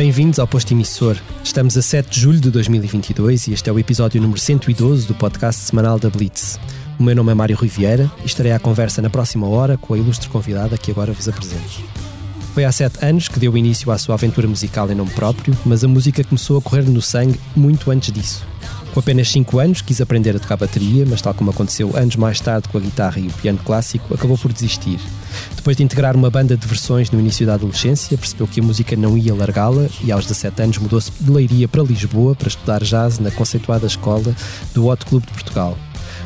Bem-vindos ao Posto Emissor. Estamos a 7 de julho de 2022 e este é o episódio número 112 do podcast semanal da Blitz. O meu nome é Mário Rui Vieira e estarei à conversa na próxima hora com a ilustre convidada que agora vos apresento. Foi há sete anos que deu início à sua aventura musical em nome próprio, mas a música começou a correr no sangue muito antes disso. Com apenas 5 anos, quis aprender a tocar bateria, mas, tal como aconteceu anos mais tarde com a guitarra e o piano clássico, acabou por desistir. Depois de integrar uma banda de versões no início da adolescência, percebeu que a música não ia largá-la e, aos 17 anos, mudou-se de Leiria para Lisboa para estudar jazz na conceituada escola do Hot Club de Portugal.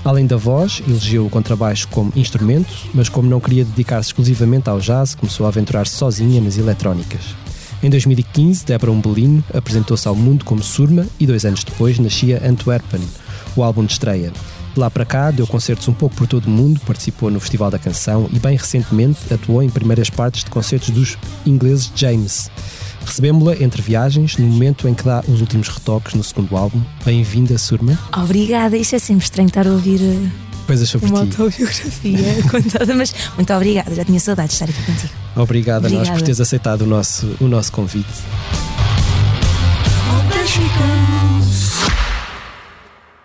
Além da voz, elegeu o contrabaixo como instrumento, mas como não queria dedicar-se exclusivamente ao jazz, começou a aventurar-se sozinha nas eletrónicas. Em 2015, Débora Umbelino apresentou-se ao mundo como Surma e dois anos depois nascia Antwerpen, o álbum de estreia. De lá para cá, deu concertos um pouco por todo o mundo, participou no Festival da Canção e, bem recentemente, atuou em primeiras partes de concertos dos ingleses James. Recebemos-la entre viagens, no momento em que dá os últimos retoques no segundo álbum. Bem-vinda, Surma. Obrigada, isto é sempre estranho estar a ouvir eh, Coisas sobre uma ti. autobiografia contada, mas muito obrigada, já tinha saudade de estar aqui contigo. Obrigado a nós por Obrigada. teres aceitado o nosso, o nosso convite.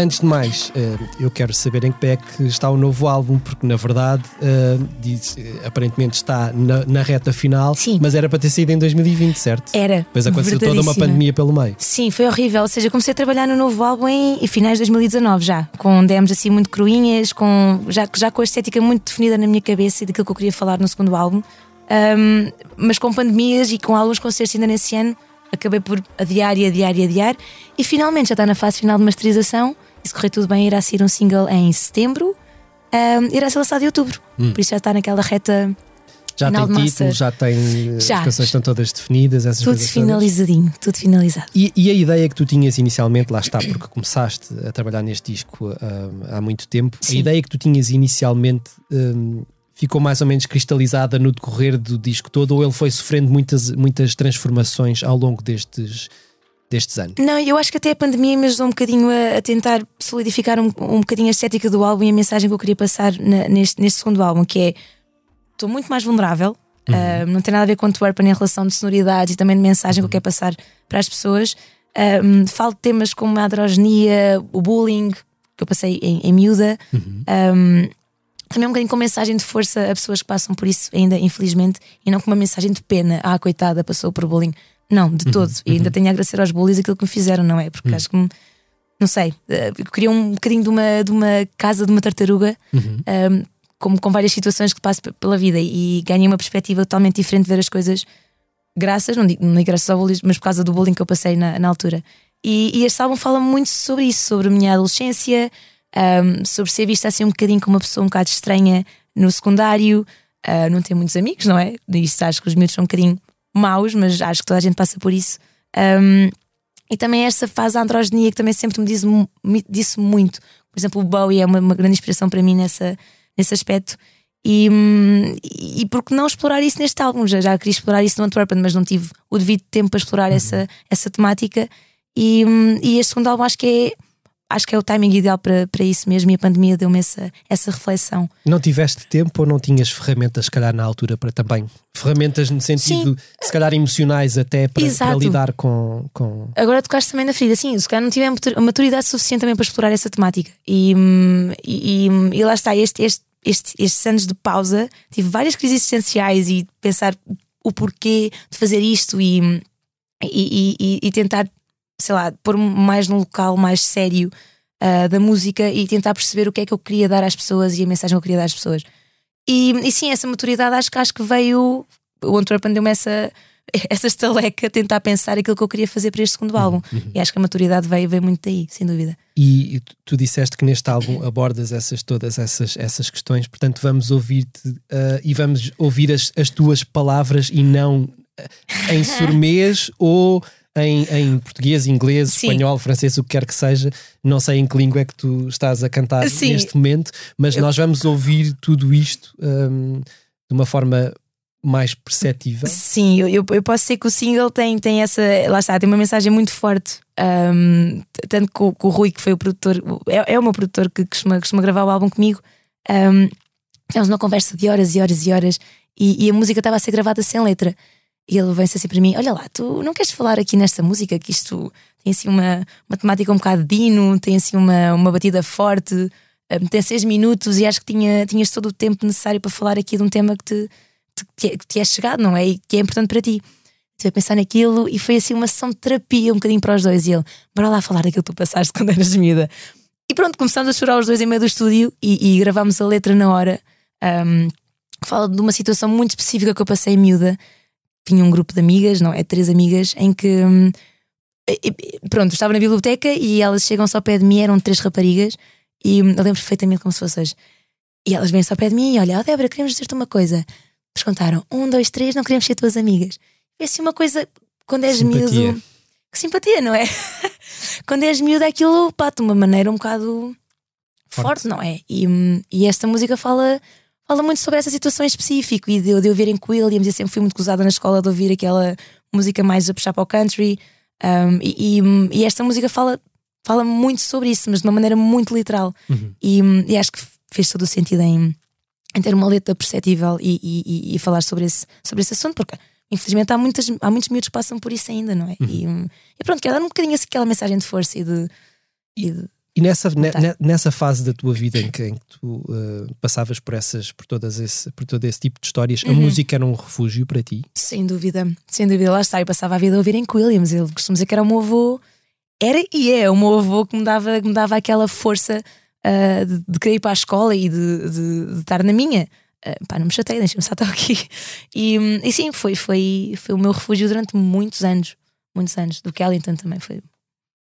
Antes de mais, eh, eu quero saber em que pé é que está o novo álbum, porque na verdade eh, diz, eh, aparentemente está na, na reta final, Sim. mas era para ter saído em 2020, certo? Era. Depois aconteceu toda uma pandemia pelo meio. Sim, foi horrível. Ou seja, comecei a trabalhar no novo álbum em, finais de 2019 já, com demos assim muito cruinhas, com, já, já com a estética muito definida na minha cabeça e daquilo que eu queria falar no segundo álbum. Ahm, mas com pandemias e com alguns concertos ainda nesse ano, acabei por adiar e adiar e adiar. E finalmente já está na fase final de masterização. E se correr tudo bem, irá sair um single em setembro. ahm, irá ser lançado em outubro. Por isso já está naquela reta Já Final tem título, já tem. eh, Já. As canções estão todas definidas, essas tudo coisas todas. finalizadinho, tudo finalizado. E, e a ideia que tu tinhas inicialmente, lá está, porque começaste a trabalhar neste disco há muito tempo, a Sim. ideia que tu tinhas inicialmente hum, ficou mais ou menos cristalizada no decorrer do disco todo, ou ele foi sofrendo muitas, muitas transformações ao longo destes, destes anos? Não, eu acho que até a pandemia me ajudou um bocadinho a, a tentar solidificar um, um bocadinho a estética do álbum e a mensagem que eu queria passar na- neste, neste segundo álbum, que é estou muito mais vulnerável. ah, não tem nada a ver com Antwerpen em relação de sonoridades e também de mensagem que eu quero passar para as pessoas. Ah, falo de temas como a androgenia, o bullying, que eu passei em, em miúda. Ah, também um bocadinho com mensagem de força a pessoas que passam por isso ainda, infelizmente, e não com uma mensagem de pena. Ah, coitada, passou por bullying. Não, de todo. E ainda tenho a agradecer aos bullies aquilo que me fizeram, não é? Porque acho que, me- não sei, eh, eu queria um bocadinho de uma, de uma casa de uma tartaruga, um, como com várias situações que passo pela vida, e ganhei uma perspectiva totalmente diferente de ver as coisas, graças, não digo, não digo graças ao bullying, mas por causa do bullying que eu passei na, na altura. E, e este álbum fala muito sobre isso, sobre a minha adolescência, um, sobre ser vista assim um bocadinho como uma pessoa um bocado estranha no secundário, uh, não ter muitos amigos, não é? Isto acho que os miúdos são um bocadinho maus, mas acho que toda a gente passa por isso. Um, e também esta fase da androginia que também sempre me disse, me disse muito. Por exemplo, o Bowie é uma, uma grande inspiração para mim nessa, nesse aspecto. E, hum, e por que não explorar isso neste álbum? Já, já queria explorar isso no Antwerpen, mas não tive o devido tempo para explorar essa, essa temática. E, hum, e este segundo álbum acho que é acho que é o timing ideal para, para isso mesmo e a pandemia deu-me essa, essa reflexão. Não tiveste tempo ou não tinhas ferramentas, se calhar, na altura para também? Ferramentas no sentido, se calhar, emocionais até para, para lidar com. com... Agora tocaste também na ferida, sim, se calhar não tive a matur- a maturidade suficiente também para explorar essa temática. E, hum, e, e- e lá está, este, este este, estes anos de pausa, tive várias crises existenciais e pensar o porquê de fazer isto e, e, e, e tentar, sei lá, pôr mais num local mais sério uh, da música e tentar perceber o que é que eu queria dar às pessoas e a mensagem que eu queria dar às pessoas. E, e sim, essa maturidade acho, acho que veio. O Antwerpen deu-me essa, essa estaleca tentar pensar aquilo que eu queria fazer para este segundo álbum. Uhum. E acho que a maturidade veio, veio muito daí, sem dúvida. E tu disseste que neste álbum abordas essas, todas essas, essas questões, portanto vamos ouvir-te uh, e vamos ouvir as, as tuas palavras e não em surmês ou em, em português, inglês, Sim. espanhol, francês, o que quer que seja. Não sei em que língua é que tu estás a cantar Sim. neste momento, mas Eu... nós vamos ouvir tudo isto um, de uma forma mais perceptível. Sim, eu, eu, posso ser que o single tem, tem essa. Lá está, tem uma mensagem muito forte. Um, tanto que o, o, Rui, que foi o produtor, é, é o meu produtor que costuma, costuma gravar o álbum comigo. Um, temos uma conversa de horas e horas e horas e, e a música estava a ser gravada sem letra. E ele vem-se assim para mim: Olha lá, tu não queres falar aqui nesta música? Que isto tem assim uma, uma temática um bocado dino, tem assim uma, uma batida forte, um, tem seis minutos e acho que tinha, tinhas todo o tempo necessário para falar aqui de um tema que te, te, é, que te é chegado, não é? E que é importante para ti. Estive a pensar naquilo e foi assim uma sessão de terapia um bocadinho para os dois. E ele: Bora lá falar daquilo que tu passaste quando eras miúda. E pronto, começamos a chorar os dois em meio do estúdio e, e gravámos a letra na hora. Um, fala de uma situação muito específica que eu passei miúda tinha um grupo de amigas, não é? Três amigas, em que. Hum, pronto, estava na biblioteca e elas chegam-se ao pé de mim, eram três raparigas, e hum, eu lembro perfeitamente como se fosse hoje. E elas vêm-se ao pé de mim e olha, oh, Débora, queremos dizer-te uma coisa. Eles contaram: um, dois, três, não queremos ser tuas amigas. É assim uma coisa, quando és simpatia. miúdo. Que simpatia, não é? quando és miúdo, é aquilo, pá, de uma maneira um bocado forte, forte não é? E, hum, e esta música fala fala muito sobre essa situação em específico e de, de eu ouvir em Williams. Eu sempre fui muito gozada na escola de ouvir aquela música mais a puxar para o country. Um, e, e, e, esta música fala, fala muito sobre isso, mas de uma maneira muito literal. Uhum. E, e, acho que fez todo o sentido em, em ter uma letra perceptível e, falar sobre esse, sobre esse assunto, porque infelizmente há, muitas, há muitos miúdos que passam por isso ainda, não é? Uhum. E, pronto, quero dar um bocadinho assim, aquela mensagem de força e de. E de e nessa, nessa fase da tua vida em que, em que tu uh, passavas por essas, por, todas esse, por todo esse tipo de histórias, uhum. a música era um refúgio para ti? Sem dúvida, sem dúvida, lá está. Eu passava a vida a ouvir em Williams. Ele costuma dizer que era o meu avô, era e é o meu avô que me dava, que me dava aquela força uh, de, de, querer ir para a escola e de, de, de estar na minha. Uh, pá, não me chatei, deixa-me só estar aqui. E, e sim, foi, foi, foi o meu refúgio durante muitos anos. Muitos anos. Do Kellington também foi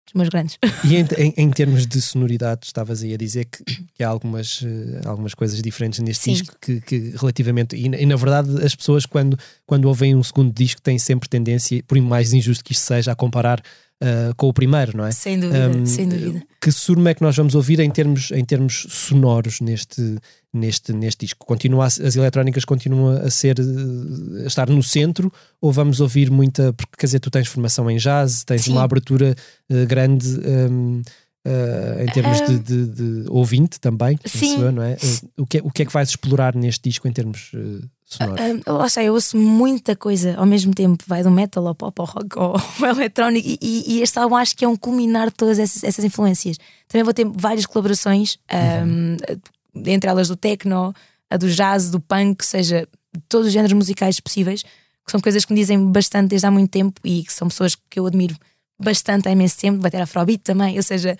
os meus grandes. E em, em, em, termos de sonoridade, estavas aí a dizer que, que há algumas, uh, algumas coisas diferentes neste Sim. disco que, que relativamente. E, e, na verdade, as pessoas, quando, quando ouvem um segundo disco, têm sempre tendência, por mais injusto que isto seja, a comparar uh, com o primeiro, não é? Sem dúvida, um, sem dúvida. Que surma é que nós vamos ouvir em termos, em termos sonoros neste, neste, neste disco? Continua as eletrónicas continuam a ser a estar no centro ou vamos ouvir muita porque quer dizer tu tens formação em jazz tens Sim. uma abertura uh, grande um, uh, em termos de, de, de, ouvinte também Sim. não é? o, que é, o que é que vais explorar neste disco em termos sonoros? Uh, lá está, eu ouço muita coisa ao mesmo tempo, vai do metal ao pop, ao rock, ao, ao eletrónico, e, e, este álbum acho que é um culminar de todas essas, essas influências. Também vou ter várias colaborações, uhum. um, entre elas do techno, a do jazz, do punk, seja, todos os géneros musicais possíveis, que são coisas que me dizem bastante desde há muito tempo e que são pessoas que eu admiro bastante há imenso tempo. Vai ter Afrobeat também, ou seja,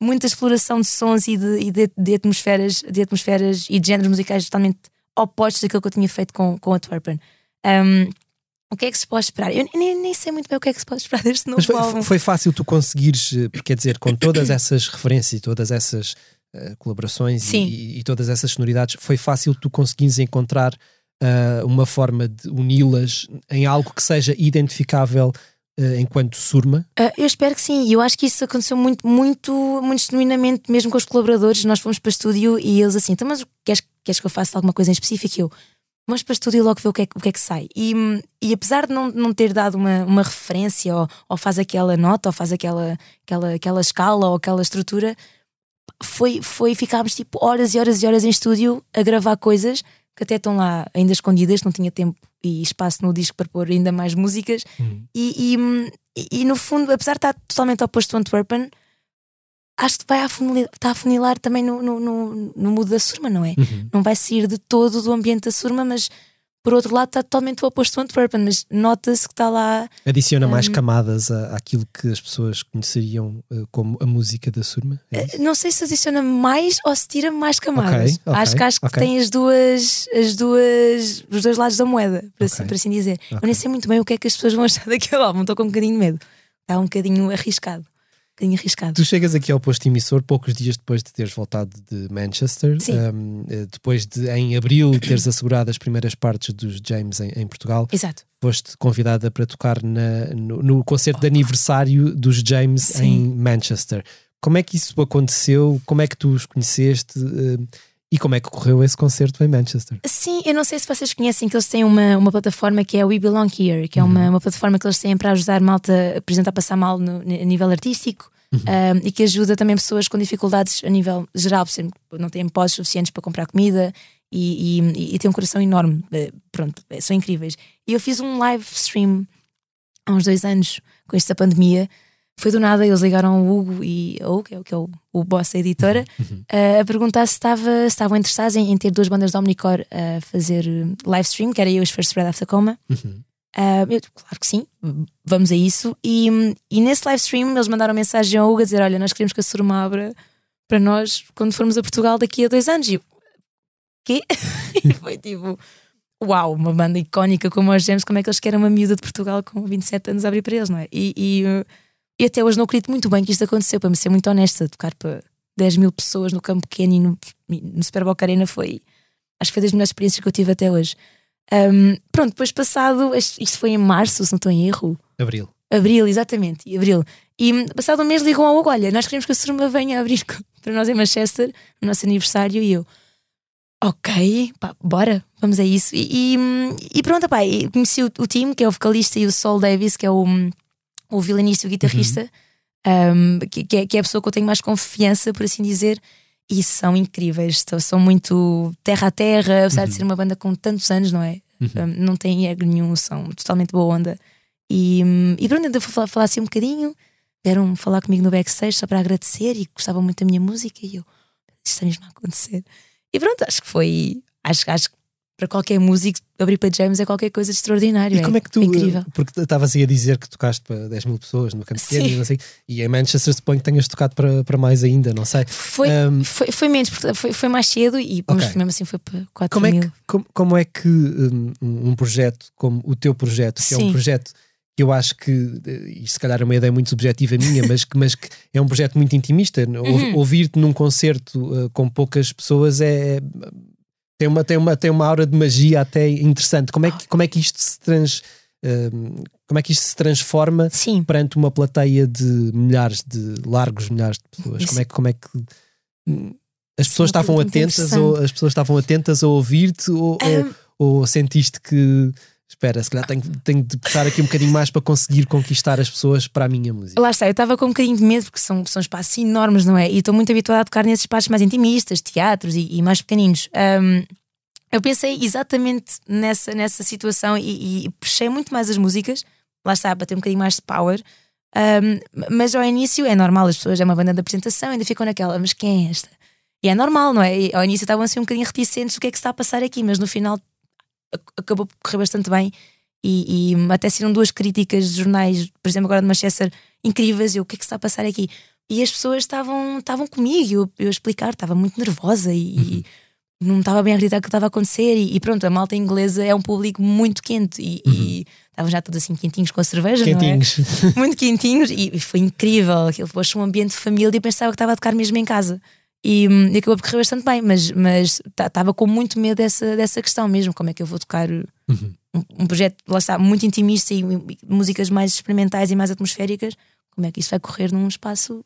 muita exploração de sons e de, e de, de atmosferas, de atmosferas e de géneros musicais totalmente opostos daquilo que eu tinha feito com, com a Twerpen. Um, o que é que se pode esperar? Eu nem, nem, sei muito bem o que é que se pode esperar deste novo Mas foi, álbum. Foi fácil tu conseguires, eh, quer dizer, com todas essas referências e todas essas uh, colaborações e, e, todas essas sonoridades, foi fácil tu conseguires encontrar uh, uma forma de uni-las em algo que seja identificável uh, enquanto surma? eu espero que sim, e eu acho que isso aconteceu muito, muito, muito genuinamente, mesmo com os colaboradores. Nós fomos para o estúdio e eles assim, então, mas queres queres que eu faça alguma coisa em específico? Eu, vamos para estúdio e logo ver o que é, o que, é que sai. E, e apesar de não, não ter dado uma, uma referência, ou, ou faz aquela nota, ou faz aquela, aquela, aquela escala, ou aquela estrutura, foi, foi ficámos tipo horas e horas e horas em estúdio a gravar coisas que até estão lá ainda escondidas, não tinha tempo e espaço no disco para pôr ainda mais músicas. Uhum. E, e, e, no fundo, apesar de estar totalmente oposto ao Antwerpen, acho que vai afunilar, está a funilar também no, no, no, no mudo da surma, não é? Uhum. Não vai sair de todo do ambiente da surma, mas por outro lado está totalmente o oposto do Antwerpen, mas nota-se que está lá. Adiciona mais Hum. camadas à- àquilo que as pessoas conheceriam eh, como a música da Surma. É isso? Não sei se adiciona mais ou se tira mais camadas. Ok, ok, acho que acho que ok. tem as duas, as duas, os dois lados da moeda, por, assim, por assim dizer. Eu nem sei muito bem o que é que as pessoas vão achar daquele álbum, estou com um bocadinho de medo. Está um bocadinho arriscado. Bocadinho arriscado. Tu chegas aqui ao posto emissor poucos dias depois de teres voltado de Manchester, um, eh, depois de em abril teres assegurado as primeiras partes dos James em, em Portugal, Exato. foste convidada para tocar na- no, no concerto de aniversário dos James Sim. em Manchester. Como é que isso aconteceu? Como é que tu os conheceste? eh, e como é que correu esse concerto em Manchester? Sim, eu não sei se vocês conhecem que eles têm uma, uma plataforma que é We Belong Here, que é Uhum. uma, uma plataforma que eles têm para ajudar malta, por exemplo, a passar mal no, a nível artístico Uhum. um, e que ajuda também pessoas com dificuldades a nível geral, por exemplo, não têm pós suficientes para comprar comida e, e, e têm um coração enorme. Eh, Pronto, eh, são incríveis. E eu fiz um live stream há uns dois anos com esta pandemia. Foi do nada, eles ligaram ao Hugo e ao Hugo, que é o- que é o, o boss da editora, eh, a perguntar se, estava, se estavam interessados em, em ter duas bandas de Omnicore a fazer eh, live stream, que era eu e os First Spread After Coma. Uhum. Ah, eu, claro que sim, vamos a isso. E, e nesse live stream eles mandaram mensagem ao Hugo a dizer: Olha, nós queremos que a Surma abra para nós quando formos a Portugal daqui a dois anos. E eu, quê? e foi tipo: Uau, uma banda icónica como os Gems, como é que eles querem uma miúda de Portugal com 27 anos a abrir para eles, não é? E, e, uh, e até hoje não acredito muito bem que isto aconteceu, para me ser muito honesta, tocar para 10 mil pessoas no campo pequeno e no, no Super Boca Arena foi. Acho que foi das melhores experiências que eu tive até hoje. Um, pronto, depois passado, isto foi em março, se não estou em erro. Abril. Abril, exatamente, e abril. E passado um mês ligam ao Hugo: Olha, nós queremos que a Surma venha abrir para nós em Manchester, no nosso aniversário, e eu. Ok, pá, bora, vamos a isso. E, e, e pronto, pá, conheci o, o time, que é o vocalista, e o Sol Davis, que é o, o violinista e o guitarrista, um, que, que é, que é a pessoa que eu tenho mais confiança, por assim dizer. E são incríveis, são muito terra a terra, apesar de ser uma banda com tantos anos, não é? Um, não tem ego nenhum, são totalmente boa onda. E, e pronto, então fui falar, falar assim um bocadinho, vieram falar comigo no backstage só para agradecer e gostavam muito da minha música e eu, isto está mesmo a acontecer. E pronto, acho que foi, acho, acho que para qualquer músico abrir para James é qualquer coisa de extraordinário. E como é que tu. Incrível. Porque estavas aí a dizer que tocaste para 10 mil pessoas no campo pequeno Sim. e não sei. E em Manchester suponho que tenhas tocado para, para mais ainda, não sei. Foi, Um, foi, foi menos, porque foi, foi mais cedo, e, mas Ok. mesmo assim foi para 4 Como é, mil. que, como, como é que um, um projeto como o teu projeto, que é um Sim. projeto que eu acho que, eh, e se calhar é uma ideia muito subjetiva minha, mas que, mas que é um projeto muito intimista. Uhum. Ouvir-te num concerto uh, com poucas pessoas é. Tem uma, tem, uma, tem uma aura de magia até interessante. Como é que, como é que isto se trans, um, como é que isto se transforma Sim, perante uma plateia de milhares de largos milhares de pessoas? Isso- Como é que como é que hum, as é pessoas uma estavam atentas ou as pessoas estavam atentas a ouvir-te ou, ou- Ahm. ou sentiste que espera, se calhar tenho, tenho de puxar aqui um bocadinho mais para conseguir conquistar as pessoas para a minha música. Lá está, eu estava com um bocadinho de medo porque são, são espaços enormes, não é? E estou muito habituada a tocar nesses espaços mais intimistas, teatros e, e mais pequeninos. Ahm, eu pensei exatamente nessa, nessa situação e, e puxei muito mais as músicas, lá está, para ter um bocadinho mais de power. Ahm, mas ao início é normal, as pessoas é uma banda de apresentação, ainda ficam naquela, mas quem é esta? E é normal, não é? E ao início estavam assim um bocadinho reticentes do que é que se está a passar aqui, mas no final acabou por correr bastante bem. E, e até saíram duas críticas de jornais, por exemplo, agora de Manchester, incríveis. Eu, o que é que se está a passar aqui? E as pessoas estavam, estavam comigo, eu, eu a explicar, estava muito nervosa e, e não estava bem a acreditar que estava a acontecer. E, e pronto, a malta inglesa é um público muito quente e, e estavam já todos assim quentinhos com a cerveja, não é? Quentinhos. muito quentinhos e e foi incrível. Aquilo pôs um ambiente de família e eu pensava que estava a tocar mesmo em casa. E, hum, e acabou por correr bastante bem, mas mas estava com muito medo dessa, dessa questão mesmo. Como é que eu vou tocar um, um projeto, lá está, muito intimista e, e músicas mais experimentais e mais atmosféricas? Como é que isso vai correr num espaço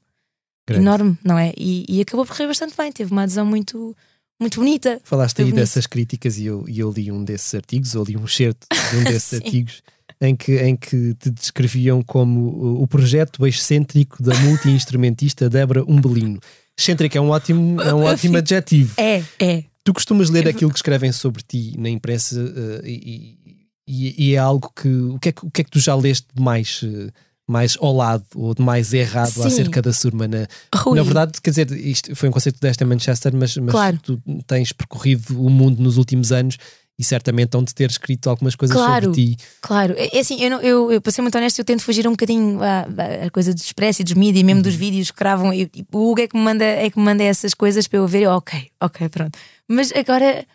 Grande. enorme, não é? E, e acabou por correr bastante bem. Teve uma adesão muito, muito bonita. Falaste aí bonito. dessas críticas e eu, e eu li um desses artigos, ou li um excerto de um desses artigos em que, em que te descreviam como o, o projeto excêntrico da multi-instrumentista Débora Umbelino. Excêntrico é um ótimo, é um ótimo adjetivo. É, é. Tu costumas ler aquilo que escrevem sobre ti na imprensa eh, e, e- e é algo que o, que é que. o que é que tu já leste de mais, eh, mais ao lado ou de mais errado Sim. acerca da Surma. Na, Rui, na verdade, quer dizer, isto foi um conceito desta em Manchester, mas, mas Claro. tu tens percorrido o mundo nos últimos anos e certamente hão de ter escrito algumas coisas Claro. sobre ti. Claro, é é assim, eu, não, eu, eu para ser muito honesto, eu tento fugir um bocadinho à, à- coisa do expresso e dos mídias, mesmo Uhum. dos vídeos que gravam. e- e o Hugo é que, me manda, é que me manda essas coisas para eu ver. eu, ok, ok, pronto. Mas agora,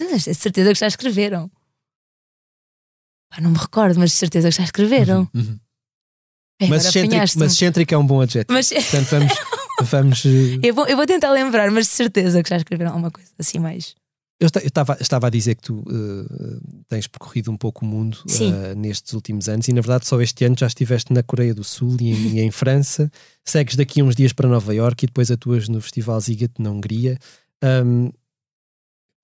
não, de certeza que já escreveram. Pá, não me recordo, mas de certeza que já escreveram. Uhum. É, Mas excêntrico, mas excêntrico é um bom adjetivo. Mas- Portanto, vamos. vamos eu, vou, eu vou tentar lembrar, mas de certeza que já escreveram alguma coisa assim mais. Eu esta- eu estava estava a dizer que tu eh, tens percorrido um pouco o mundo eh, nestes últimos anos e, na verdade, só este ano já estiveste na Coreia do Sul e em, e em França. Segues daqui uns dias para Nova Iorque e depois atuas no Festival Ziget na Hungria. Ahm,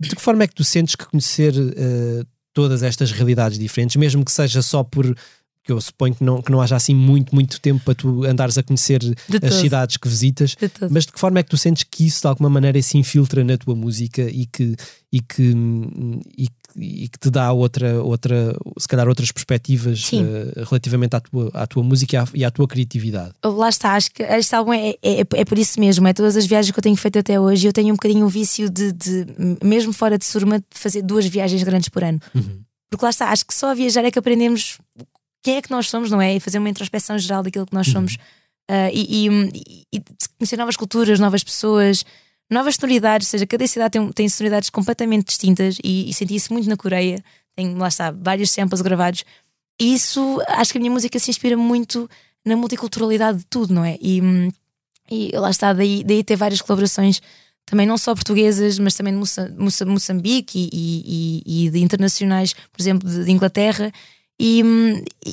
de que forma é que tu sentes que conhecer eh, todas estas realidades diferentes, mesmo que seja só por. Que eu suponho que não, que não haja assim muito, muito tempo para tu andares a conhecer De as todo. cidades que visitas, De mas de que forma é que tu sentes que isso de alguma maneira se infiltra na tua música e que, e que, e, que- e que te dá outra, outra, se calhar outras perspectivas eh, relativamente à tua, à tua música e à, e à tua criatividade? Lá está, acho que este álbum é, é, é por isso mesmo. É todas as viagens que eu tenho feito até hoje. Eu tenho um bocadinho o vício de, de, mesmo fora de Surma, de fazer duas viagens grandes por ano. Porque lá está, acho que só a viajar é que aprendemos quem é que nós somos, não é? E fazer uma introspeção geral daquilo que nós somos. Ah, e, e- e conhecer novas culturas, novas pessoas, novas sonoridades. Ou seja, cada cidade tem, tem sonoridades completamente distintas. E, e senti isso muito na Coreia. Tenho, lá está, vários samples gravados. E isso, acho que a minha música se inspira muito na multiculturalidade de tudo, não é? E, e lá está, daí, daí ter várias colaborações, também não só portuguesas, mas também de Moça- Moça- Moçambique e, e- e de internacionais, por exemplo, de, de Inglaterra. E,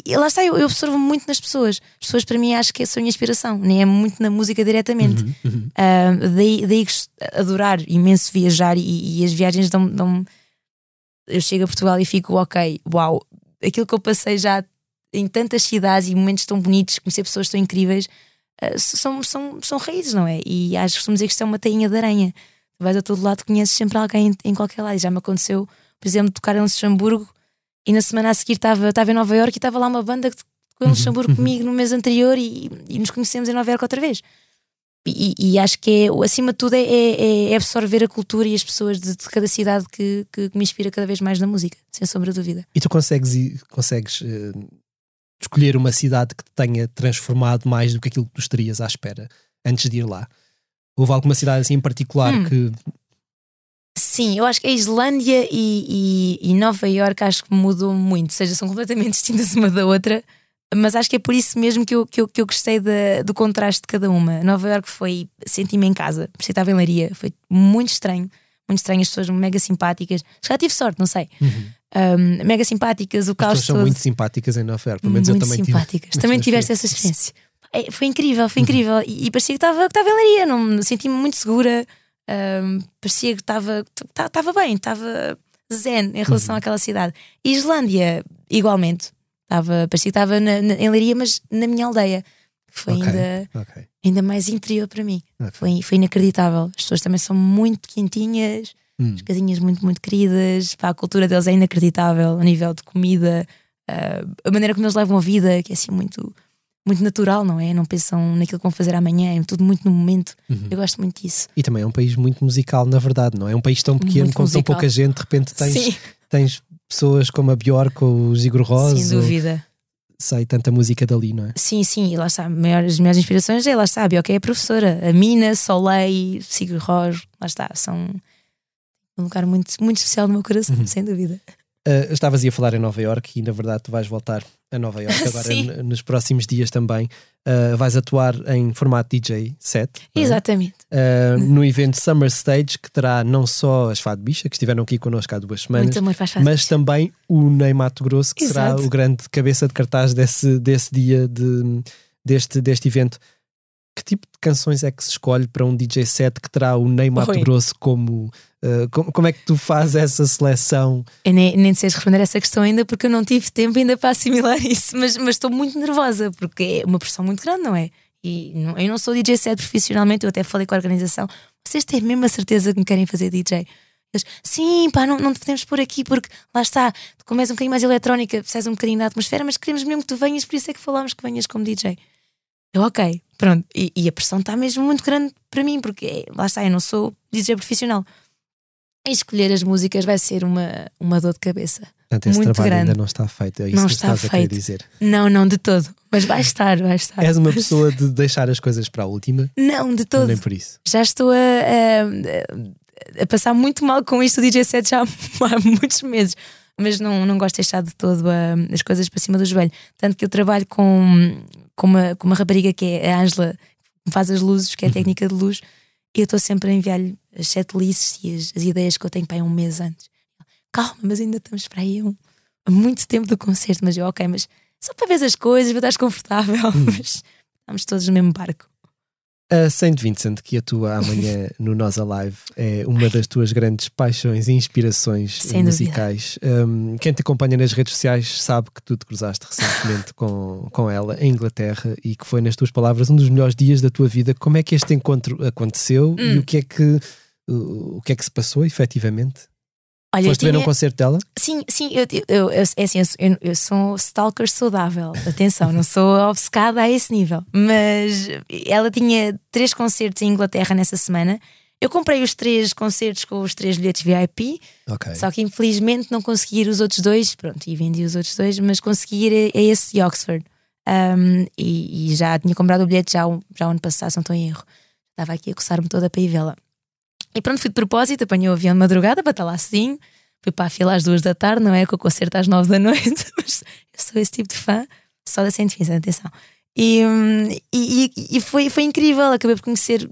e lá está, eu, eu absorvo muito nas pessoas. As pessoas, para mim, acho que são a minha inspiração, nem é muito na música diretamente. Ah, daí, daí gost- adorar imenso viajar e, e as viagens dão, dão. Eu chego a Portugal e fico, ok, uau, aquilo que eu passei já em tantas cidades e momentos tão bonitos, conhecer pessoas tão incríveis, ah, são, são, são raízes, não é? E acho que costumo dizer que isto é uma tainha de aranha. Tu vais a todo lado, conheces sempre alguém em, em qualquer lado. E já me aconteceu, por exemplo, tocar em Luxemburgo e na semana a seguir estava estava em Nova Iorque e estava lá uma banda que tocou em Luxemburgo comigo no mês anterior e, e nos conhecemos em Nova Iorque outra vez. E, e acho que é, acima de tudo é, é- é absorver a cultura e as pessoas de, de cada cidade que, que me inspira cada vez mais na música, sem sombra de dúvida. E tu consegues, consegues eh, escolher uma cidade que te tenha transformado mais do que aquilo que tu estarias à espera antes de ir lá? Houve alguma cidade assim em particular Hum. que. Sim, eu acho que a Islândia e, e- e Nova Iorque acho que mudou muito, ou seja, são completamente distintas uma da outra, mas acho que é por isso mesmo que eu, que eu, que eu gostei da- do contraste de cada uma. Nova Iorque foi, senti-me em casa, parecia que estava em Laria, foi muito estranho, muito estranho, as pessoas mega simpáticas. Já tive sorte, não sei. Um, mega simpáticas, o As caos pessoas são todo. muito simpáticas em Nova Iorque, pelo menos muito eu também tive simpáticas. essa Também tiveste essa experiência. É, foi incrível, foi incrível. E, e parecia que estava que estava em Leiria, não senti-me muito segura. Ahm, parecia que estava estava bem, estava zen em relação Uhum. àquela cidade. Islândia, igualmente, estava, parecia que estava na- na- em Leiria, mas na minha aldeia. Foi Ok, ainda, ok. ainda mais interior para mim. Ok. Foi, foi inacreditável. As pessoas também são muito quentinhas, Hum. as casinhas muito, muito queridas. Pá, a cultura deles é inacreditável a nível de comida, ah, a maneira como eles levam a vida, que é assim muito, muito natural, não é? Não pensam naquilo que vão fazer amanhã, é tudo muito no momento. Uhum. Eu gosto muito disso. E também é um país muito musical, na verdade, não é? É um país tão pequeno, Muito com tão pouca gente, de repente tens, Sim, tens pessoas como a Bjork ou o Zigur Rosa, sem dúvida. sai tanta música dali, não é? Sim, sim, e lá está. Maior, as minhas inspirações é lá está, a Bioca é a professora, a Mina, Soleil, Sigur Rós, lá está, são um lugar muito, muito especial no meu coração, Uhum. sem dúvida. Uh, estavas a falar em Nova Iorque e na verdade tu vais voltar a Nova Iorque agora n- nos próximos dias também. Uh, vais atuar em formato DJ set é? Exatamente. Uh, no evento Summer Stage que terá não só as Fado Bicha que estiveram aqui connosco há duas semanas, mas também o Ney Mato Grosso que será Exato. o grande cabeça de cartaz desse, desse dia de, deste, deste evento. Que tipo de canções é que se escolhe para um DJ set que terá o Ney Mato Oi. Grosso como, uh, como. Como é que tu fazes essa seleção? Eu nem, nem sei responder essa questão ainda porque eu não tive tempo ainda para assimilar isso, mas, mas estou muito nervosa porque é uma pressão muito grande, não é? E não- eu não sou DJ set profissionalmente, eu até falei com a organização. Vocês têm mesmo a certeza que me querem fazer DJ? Eles, sim, pá, não, não te podemos pôr aqui porque lá está, como és um bocadinho mais eletrónica, precisas um bocadinho da atmosfera, mas queremos mesmo que tu venhas, por isso é que falámos que venhas como DJ. Eu, ok, pronto. E, e a pressão está mesmo muito grande para mim, porque é, lá está, eu não sou DJ profissional. E escolher as músicas vai ser uma, uma dor de cabeça. Portanto, esse muito trabalho grande. ainda não está feito. É isso Não que está estás a feito. dizer. Não, não, de todo. Mas vai estar, vai estar. És uma pessoa de deixar as coisas para a última, Não, de todo. nem por isso. já estou a, a- a passar muito mal com isto do DJ set já há, há muitos meses. Mas não, não gosto de deixar de todo ah, as coisas para cima do joelho. Tanto que eu trabalho com, com, uma, com uma rapariga que é a Ângela, que faz as luzes, que é a técnica de luz, e eu estou sempre a enviar-lhe as setlists e as, as ideias que eu tenho para aí um mês antes. Calma, mas ainda estamos para aí um, a muito tempo do concerto. Mas eu, ok, mas só para ver as coisas, para estar confortável. Mas estamos todos no mesmo barco. A Saint Vincent, que atua amanhã no Nós Alive, é uma das tuas grandes paixões e inspirações Sem musicais. Um, quem te acompanha nas redes sociais sabe que tu te cruzaste recentemente com, com ela em Inglaterra e que foi, nas tuas palavras, um dos melhores dias da tua vida. Como é que este encontro aconteceu Hum. e o que é que, o, o que, é que se passou efetivamente? Olha, Foste ver um tinha- concerto dela? Sim, sim, eu, eu, eu, é assim, eu, sou- eu, sou um stalker saudável. Atenção, não sou obcecada a esse nível. Mas ela tinha três concertos em Inglaterra nessa semana. Eu comprei os três concertos com os três bilhetes VIP, Ok. só que infelizmente não consegui ir os outros dois. Pronto, e vendi os outros dois, mas consegui ir a, a esse de Oxford. Um, e, e já tinha comprado o bilhete já, já ano passado, se não estou em erro. Estava aqui a coçar-me toda para ir vê-la. E pronto, fui de propósito, apanhei o avião de madrugada para estar lá cedinho. Fui para a fila às duas da tarde, não é? Com o concerto às nove da noite. Mas eu sou esse tipo de fã, só da Vincent, atenção. E, hum, e, e- e foi, foi incrível. Acabei por conhecer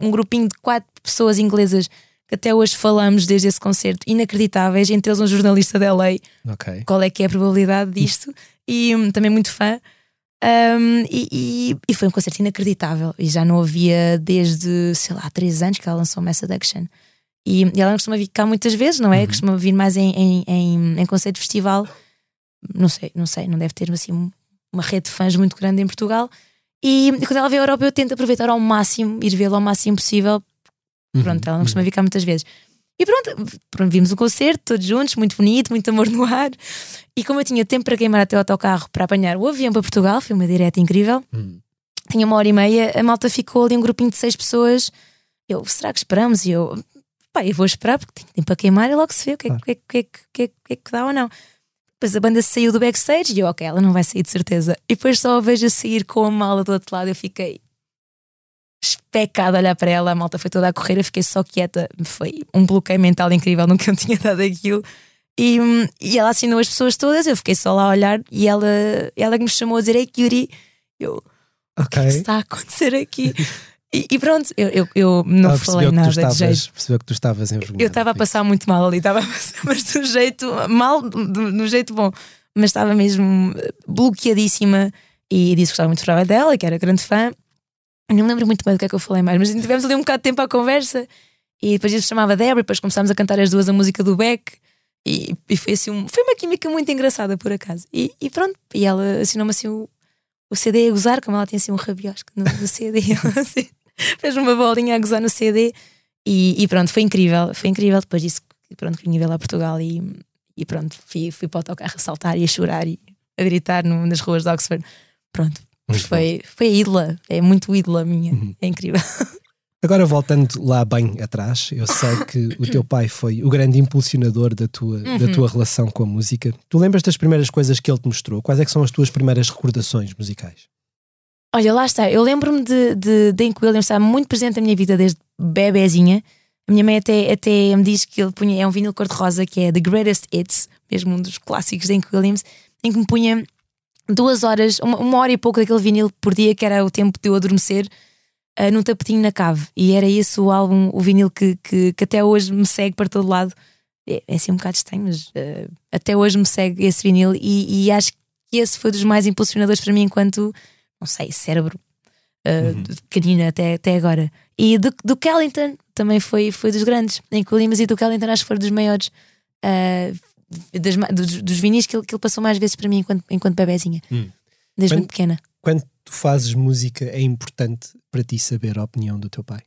um grupinho de quatro pessoas inglesas que até hoje falamos desde esse concerto, inacreditáveis. Entre eles, um jornalista da LA. Qual é que é a probabilidade disto? E hum, também muito fã. Um, e, e- e foi um concerto inacreditável. E já não havia desde, sei lá, três anos que ela lançou Mass Addiction. E, e ela não costuma vir cá muitas vezes, não é? Costuma vir mais em, em, em, em conceito de festival. Não sei, não sei, não deve ter assim um- uma rede de fãs muito grande em Portugal. E, quando ela veio à Europa, eu tento aproveitar ao máximo, ir vê-la ao máximo possível. Pronto, ela não costuma vir cá muitas vezes. E pronto, pronto, vimos o concerto todos juntos, muito bonito, muito amor no ar. E como eu tinha tempo para queimar até o autocarro para apanhar o avião para Portugal, foi uma direta incrível. Hum. Tinha uma hora e meia, a malta ficou ali um grupinho de seis pessoas. Eu, será que esperamos? E eu, pá, eu vou esperar porque tenho tempo para queimar e logo se vê o que é, que- o que, é, que- é, que- que, é, que é que dá ou não. Depois a banda saiu do backstage e eu, ok, ela não vai sair de certeza. E depois só a vejo a sair com a mala do outro lado. Eu fiquei especada a olhar para ela. A malta foi toda a correr, eu fiquei só quieta. Foi um bloqueio mental incrível, nunca tinha dado aquilo. E, e ela assinou as pessoas todas, eu fiquei só lá a olhar e ela, ela que me chamou a dizer: Ei, Cutie, eu, o que é que está a acontecer aqui? E, e pronto, eu, eu, eu não Ela falei nada de estavas, jeito. percebeu que tu estavas envergonhado. Eu estava a passar muito mal ali, estava a passar, mas do jeito mal, do, do jeito bom, mas estava mesmo bloqueadíssima e disse que gostava muito trabalho dela, que era grande fã. Não me lembro muito bem do que é que eu falei mais, mas tivemos ali um bocado de tempo à conversa e depois isso se chamava Débora, e depois começámos a cantar as duas a música do Beck e, e foi assim um- foi uma química muito engraçada por acaso. E, e pronto, e ela assinou-me assim o, o CD a gozar, como ela tem assim um rabiosco no, no CD, assim, fez uma bolinha a gozar no CD e, e pronto, foi incrível, foi incrível. Depois disso, pronto, que vinha vê-la a Portugal e, e pronto, fui, fui para o autocarro a saltar e a chorar e a gritar no- nas ruas de Oxford. Pronto, Muito foi, foi ídola, é muito ídola minha, Uhum. é incrível. Agora voltando lá bem atrás, eu sei que o teu pai foi o grande impulsionador da tua, da Uhum. tua relação com a música. Tu lembras das primeiras coisas que ele te mostrou? Quais é que são as tuas primeiras recordações musicais? Olha, lá está. Eu lembro-me de, de, de Hank Williams estar muito presente na minha vida desde bebezinha. A minha mãe até, até me diz que ele punha, é um vinil cor-de-rosa que é The Greatest Hits, mesmo um dos clássicos de Hank Williams, em que me punha duas horas, uma, uma hora e pouco daquele vinil por dia, que era o tempo de eu adormecer, ah, num tapetinho na cave. E era esse o álbum, o vinil que, que, que até hoje me segue para todo lado. É, é assim um bocado estranho, mas ah, até hoje me segue esse vinil e, e acho que esse foi dos mais impulsionadores para mim enquanto não sei, cérebro uh, Uhum. pequenina até, até agora. E do, do Kellington também foi, foi dos grandes. Em Colimas e do Kellington acho que foram dos maiores uh, das dos, dos vinis que ele, que ele passou mais vezes para mim enquanto, enquanto bebezinha. Hum. Desde Quando- muito pequena. Quando tu fazes música, é importante para ti saber a opinião do teu pai?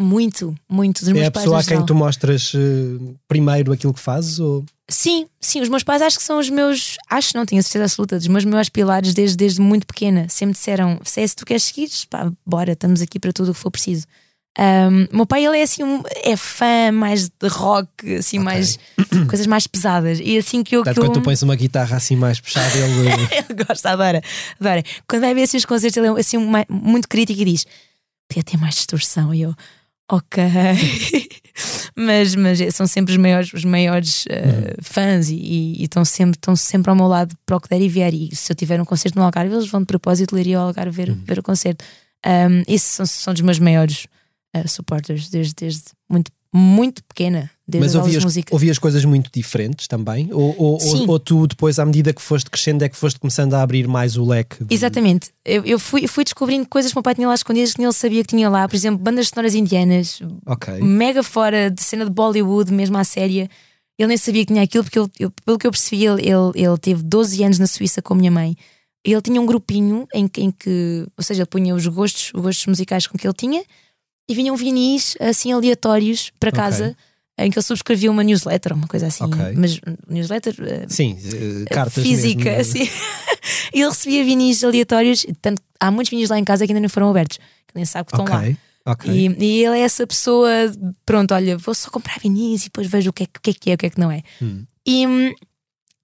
Muito, muito. Dos É a pessoa a quem geral. tu mostras eh, primeiro aquilo que fazes? Ou... Sim, sim, os meus pais acho que são os meus, acho não, tenho a certeza absoluta, dos meus maiores pilares desde, desde muito pequena. Sempre disseram: se é se tu queres seguir, pá, bora, estamos aqui para tudo o que for preciso. Um, o meu pai, ele é assim, um, é fã mais de rock, assim, mais coisas mais pesadas. E assim que eu. Portanto, que eu... quando tu pões uma guitarra assim mais puxada, ele. ele gosta, adora, adora. Quando vai ver assim os concertos, ele é assim, uma- muito crítico e diz: podia ter mais distorção. E eu, ok. mas, mas são sempre os maiores, os maiores eh, fãs e, estão, sempre, estão sempre ao meu lado para o que der e vier. E se eu tiver um concerto no Algarve, eles vão de propósito ler ao Algarve ver, ver o concerto. Um, esses são, são dos meus maiores eh, supporters desde, desde muito, muito pequena. Desde Mas ouvias, música. ouvias coisas muito diferentes também? Ou, ou, ou, ou tu, depois, à medida que foste crescendo, é que foste começando a abrir mais o leque? de- Exatamente. Eu, eu fui, fui descobrindo coisas que o meu pai tinha lá escondidas que nem ele sabia que tinha lá. Por exemplo, bandas sonoras indianas, Ok. mega fora de cena de Bollywood, mesmo à séria. Ele nem sabia que tinha aquilo, porque eu- pelo que eu percebi, ele, ele, ele teve 12 anos na Suíça com a minha mãe. Ele tinha um grupinho em, que- em que, ou seja, ele punha os gostos, os gostos musicais com que ele tinha e vinham vinis assim aleatórios para casa. Em que ele subscrevia uma newsletter, uma coisa assim. Ok. Mas newsletter eh, Sim, eh, cartas física, mesmo, assim. e ele recebia vinis aleatórios, tanto há muitos vinis lá em casa que ainda não foram abertos, que nem sabe que estão lá. Ok, ok. E, e ele é essa pessoa, pronto, olha, vou só comprar vinis e depois vejo o que é, que- o que, é que é, o que é que não é. Hum. E hum,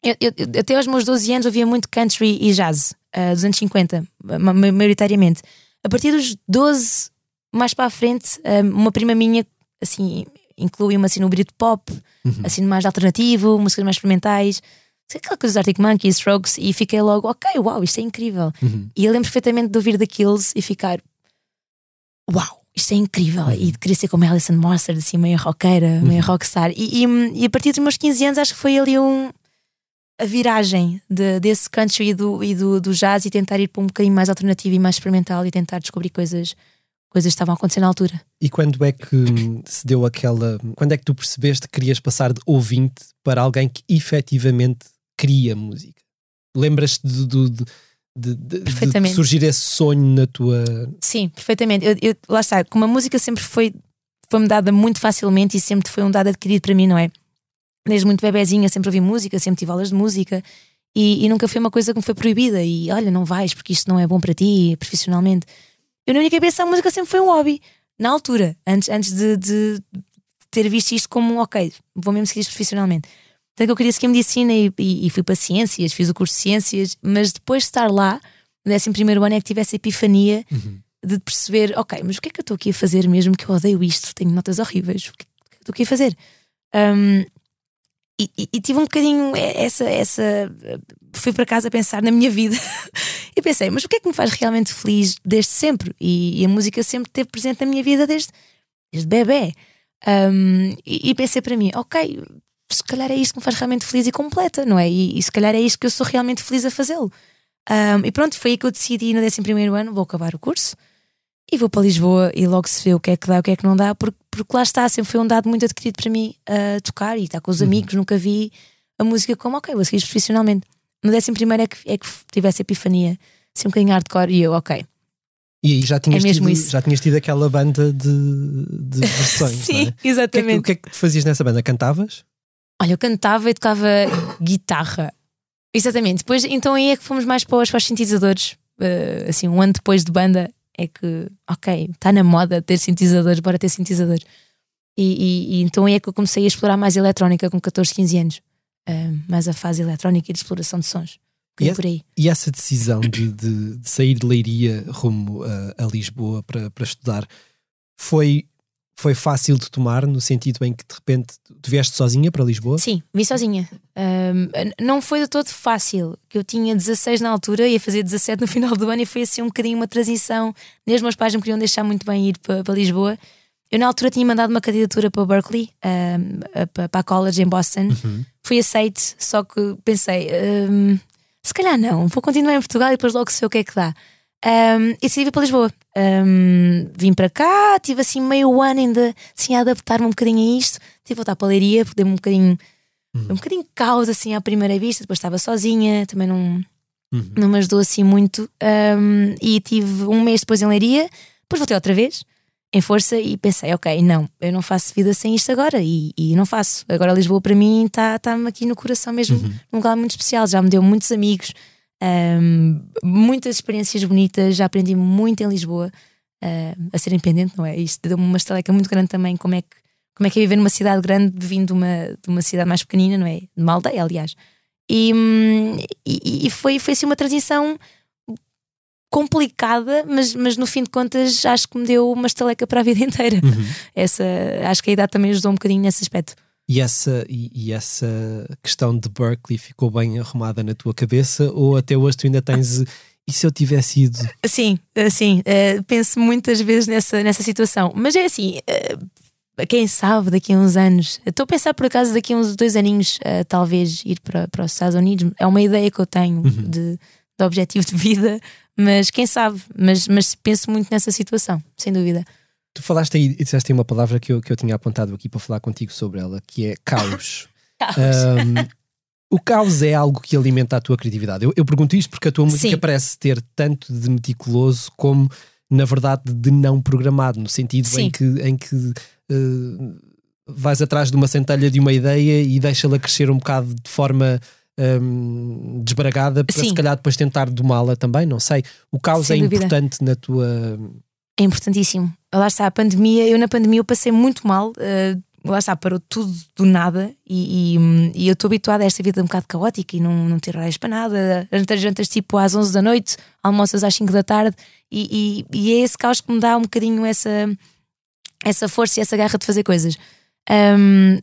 eu- eu- eu- até aos meus 12 anos ouvia muito country e jazz, ah, dos anos 50, ma- ma- maioritariamente. A partir dos 12, mais para a frente, ah, uma prima minha, assim, inclui-me assim no Britpop, assim mais alternativo, músicas mais experimentais. Aquela coisa dos Arctic Monkeys, Strokes, e fiquei logo, ok, uau, isto é incrível. Uhum. E eu lembro perfeitamente de ouvir daqueles e ficar, uau, isto é incrível. E de querer ser como Alison Mostert, assim, meio roqueira, meio rockstar. E, e, e a partir dos meus 15 anos, acho que foi ali um, a viragem de- desse country e, do, e do, do jazz e tentar ir para um bocadinho mais alternativo e mais experimental e tentar descobrir coisas, coisas estavam a acontecer na altura. E quando é que se deu aquela. Quando é que tu percebeste que querias passar de ouvinte para alguém que efetivamente cria música? Lembras-te de, de, de- de- surgir esse sonho na tua. Sim, perfeitamente. Eu, eu- lá está, como a música sempre foi, foi-me dada muito facilmente e sempre foi um dado adquirido para mim, não é? Desde muito bebezinha sempre ouvi música, sempre tive aulas de música e, e nunca foi uma coisa que me foi proibida. E olha, não vais porque isto não é bom para ti profissionalmente. Eu, na minha cabeça, a música sempre foi um hobby. Na altura, antes, antes de, de ter visto isto como, ok, vou mesmo seguir isto profissionalmente. Portanto, eu queria seguir medicina e, e, e fui para ciências, fiz o curso de ciências, mas depois de estar lá, no 11 ano, é que tive essa epifania de perceber, ok, mas o que é que eu estou aqui a fazer mesmo que eu odeio isto? Tenho notas horríveis, o que, é que eu estou aqui a fazer? Um, e, e- e tive um bocadinho essa, essa. Fui para casa a pensar na minha vida e pensei, mas o que é que me faz realmente feliz desde sempre? E, e a música sempre esteve presente na minha vida desde, desde bebê. Um, e, e pensei para mim, ok, se calhar é isto que me faz realmente feliz e completa, não é? E, e se calhar é isto que eu sou realmente feliz a fazê-lo. Um, e pronto, foi aí que eu decidi no 11 ano, vou acabar o curso e vou para Lisboa e logo se vê o que é que dá, o que é que não dá, porque, porque lá está, sempre foi um dado muito adquirido para mim a tocar e estar com os amigos, nunca vi a música como, ok, vou seguir profissionalmente. No 11 é que, é que tive essa epifania, assim um bocadinho hardcore, e eu, ok. E aí já tinhas, É tido, isso. já tinhas tido aquela banda de, de versões. não é? Sim, O que, é que, exatamente. o que é que fazias nessa banda? Cantavas? Olha, eu cantava e tocava guitarra. Exatamente. Depois, então aí é que fomos mais para os, para os sintetizadores. Eh, assim, um ano depois de banda, é que, ok, está na moda ter sintetizadores, bora ter sintetizadores. E, e- e então aí é que eu comecei a explorar mais a eletrónica com 14, 15 anos. Eh, mais a fase eletrónica e de exploração de sons. E E essa- por aí. E essa decisão de, de- de sair de Leiria rumo a, a Lisboa para, para estudar foi, foi fácil de tomar no sentido em que de repente tu vieste sozinha para Lisboa? Sim, vim sozinha. Ahm, não foi de todo fácil. que Eu tinha 16 na altura, ia fazer 17 no final do ano e foi assim um bocadinho uma transição. Nem os meus pais me queriam deixar muito bem ir para, para Lisboa. Eu na altura tinha mandado uma candidatura para Berkeley, a- para a college em Boston. Fui aceite, só que pensei, ahm, se calhar não, vou continuar em Portugal e depois logo se vê o que é que dá. Um, e decidi vir para Lisboa. Um, vim para cá, tive assim meio ano ainda assim, a adaptar-me um bocadinho a isto. Tive de voltar para a Leiria, porque deu-me um bocadinho, um bocadinho de caos assim à primeira vista. Depois estava sozinha, também não, Uhum. não me ajudou assim muito. Um, e tive um mês depois em Leiria, depois voltei outra vez. Em força e pensei, ok, não, eu não faço vida sem isto agora e, e não faço. Agora Lisboa para mim está-me tá aqui no coração mesmo, Uhum. num lugar muito especial. Já me deu muitos amigos, ahm, muitas experiências bonitas, já aprendi muito em Lisboa ahm, a ser independente, não é? Isto deu-me uma estaleca muito grande também, como é que, como é, que é viver numa cidade grande vindo de uma, de uma cidade mais pequenina, não é? De uma aldeia, aliás. E, hum, e, e foi, foi assim uma transição complicada, mas, mas no fim de contas acho que me deu uma estaleca para a vida inteira. Uhum. Essa, acho que a idade também ajudou um bocadinho nesse aspecto. E essa, e, e essa questão de Berkeley ficou bem arrumada na tua cabeça ou até hoje tu ainda tens. E se eu tivesse ido? Sim, sim, eh, penso muitas vezes nessa, nessa situação. Mas é assim, eh, quem sabe daqui a uns anos, estou a pensar por acaso daqui a uns dois aninhos, eh, talvez ir para, para os Estados Unidos. É uma ideia que eu tenho de, de objetivo de vida, mas quem sabe, mas, mas penso muito nessa situação, sem dúvida. Tu falaste aí e disseste aí uma palavra que eu, que eu tinha apontado aqui para falar contigo sobre ela, que é caos. Um, o caos é algo que alimenta a tua criatividade. Eu, eu pergunto isto porque a tua música Sim. parece ter tanto de meticuloso como, na verdade, de não programado, no sentido em Sim. que, em que uh, vais atrás de uma centelha de uma ideia e deixa-la crescer um bocado de forma um, desbragada para Sim. se calhar depois tentar domá-la também, não sei. O caos Sem é dúvida. importante na tua. É importantíssimo. Lá está, a pandemia, eu na pandemia eu passei muito mal. eh, lá está, parou tudo do nada e, e, hum, e eu estou habituada a esta vida um bocado caótica e não, não ter horários para nada. Jantas, jantas tipo às 11 da noite, almoças às 5 da tarde e, e, e é esse caos que me dá um bocadinho essa, essa força e essa garra de fazer coisas. Eh,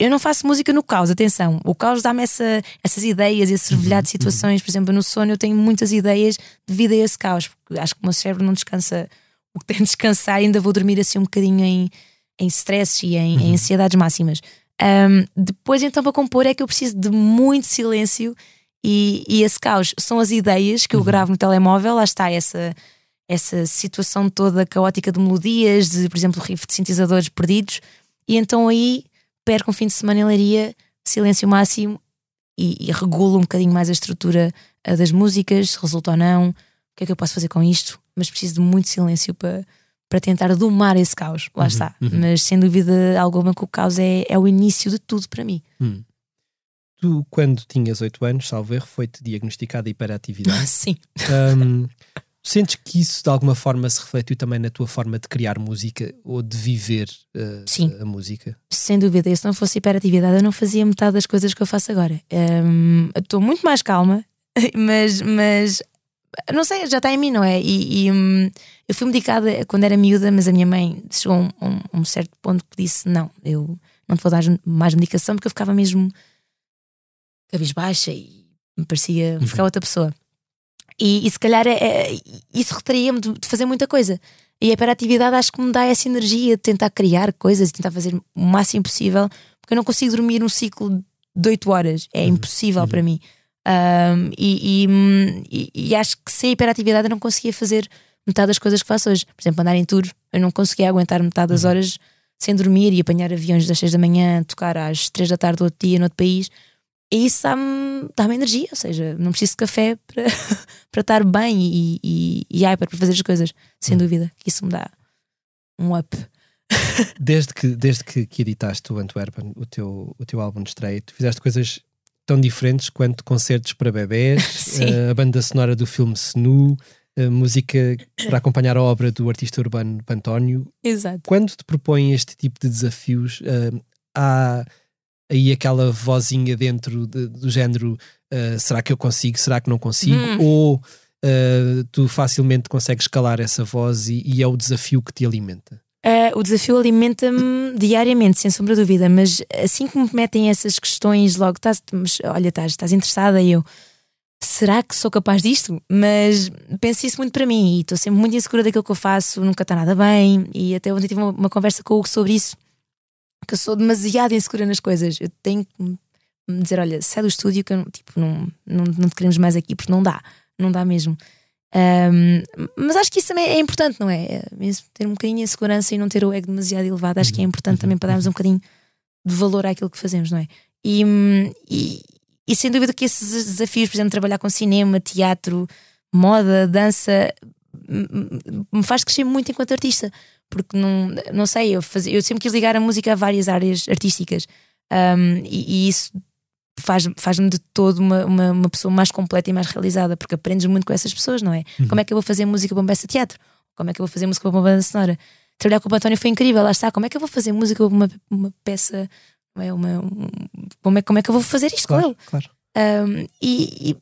eu não faço música no caos, atenção. O caos dá-me essa, essas ideias, esse servilhado de situações. Por exemplo, no sono eu tenho muitas ideias devido a esse caos, porque acho que o meu cérebro não descansa o que tem de descansar, ainda vou dormir assim um bocadinho em, em stress e em, em ansiedades máximas. Um, depois, então, para compor, é que eu preciso de muito silêncio e, e esse caos são as ideias que eu gravo no telemóvel. Lá está essa, essa situação toda caótica de melodias, de, por exemplo, riff de sintetizadores perdidos, e então aí perco um fim de semana em Leiria, silêncio máximo e, e regulo um bocadinho mais a estrutura ah, das músicas, se resulta ou não, o que é que eu posso fazer com isto, mas preciso de muito silêncio para, para tentar domar esse caos. Lá está. Mas sem dúvida alguma que o caos é, é o início de tudo para mim. Hum. Tu, quando tinhas 8 anos, salvo erro, foi-te diagnosticada hiperatividade. Sim. Hum, sentes que isso de alguma forma se refletiu também na tua forma de criar música ou de viver uh, Sim. a música? Sem dúvida, e se não fosse hiperatividade, eu não fazia metade das coisas que eu faço agora. Hum, Estou muito mais calma, mas, mas não sei, já está em mim, não é? E, e, hum, eu fui medicada quando era miúda, mas a minha mãe chegou a um, um- um certo ponto que disse: Não, eu não te vou dar mais medicação porque eu ficava mesmo cabisbaixa e me parecia Uhum. ficar outra pessoa. E, e se calhar é- é- isso retraía-me de, de fazer muita coisa. E a hiperatividade acho que me dá essa energia de tentar criar coisas, de tentar fazer o máximo possível, porque eu não consigo dormir um ciclo de 8 horas, é impossível para mim. Um, e, e, e- e acho que sem hiperatividade eu não conseguia fazer metade das coisas que faço hoje. Por exemplo, andar em tour, eu não conseguia aguentar metade das horas sem dormir e apanhar aviões das 6 da manhã, tocar às 3 da tarde do outro dia, noutro país. E isso dá-me dá energia, ou seja, não preciso de café para, para estar bem e, e, e hyper para fazer as coisas, sem dúvida. que Isso me dá um up. Desde que, desde que, que editaste o Antwerpen, o teu, o teu álbum de estreia, tu fizeste coisas tão diferentes quanto concertos para bebés, eh, a banda sonora do filme Snu, música para acompanhar a obra do artista urbano António. Exato. Quando te propõem este tipo de desafios, eh, há aí aquela vozinha dentro de- do género: eh, será que eu consigo? Será que não consigo? Hum. Ou eh, tu facilmente consegues calar essa voz e, e é o desafio que te alimenta? Uh, o desafio alimenta-me diariamente, sem sombra de dúvida, mas assim que me metem essas questões, logo, estás, mas, olha, estás, estás interessada e eu. Será que sou capaz disto? Mas penso isso muito para mim e estou sempre muito insegura daquilo que eu faço, nunca está nada bem. E até ontem tive uma, uma conversa com o Hugo sobre isso, que eu sou demasiado insegura nas coisas. Eu tenho que me- dizer: olha, sai do estúdio que eu tipo, não, não, não te queremos mais aqui porque não dá, não dá mesmo. Um, mas acho que isso também é importante, não é? É mesmo ter um bocadinho de segurança e não ter o ego demasiado elevado. Acho que é importante também para darmos um bocadinho de valor àquilo que fazemos, não é? E, e, e sem dúvida que esses desafios, por exemplo, trabalhar com cinema, teatro, moda, dança, me faz crescer muito enquanto artista. Porque não, não sei, eu, fazia, eu sempre quis ligar a música a várias áreas artísticas um, e, e, isso faz-me faz de todo uma, uma, uma, pessoa mais completa e mais realizada, porque aprendes muito com essas pessoas, não é? Uhum. Como é que eu vou fazer música para uma peça de teatro? Como é que eu vou fazer música para uma banda sonora? Trabalhar com o António foi incrível, lá está. Como é que eu vou fazer música para uma, uma peça? É uma, um, como, é, como é que eu vou fazer isto claro, com ele? Claro. Um, e, e,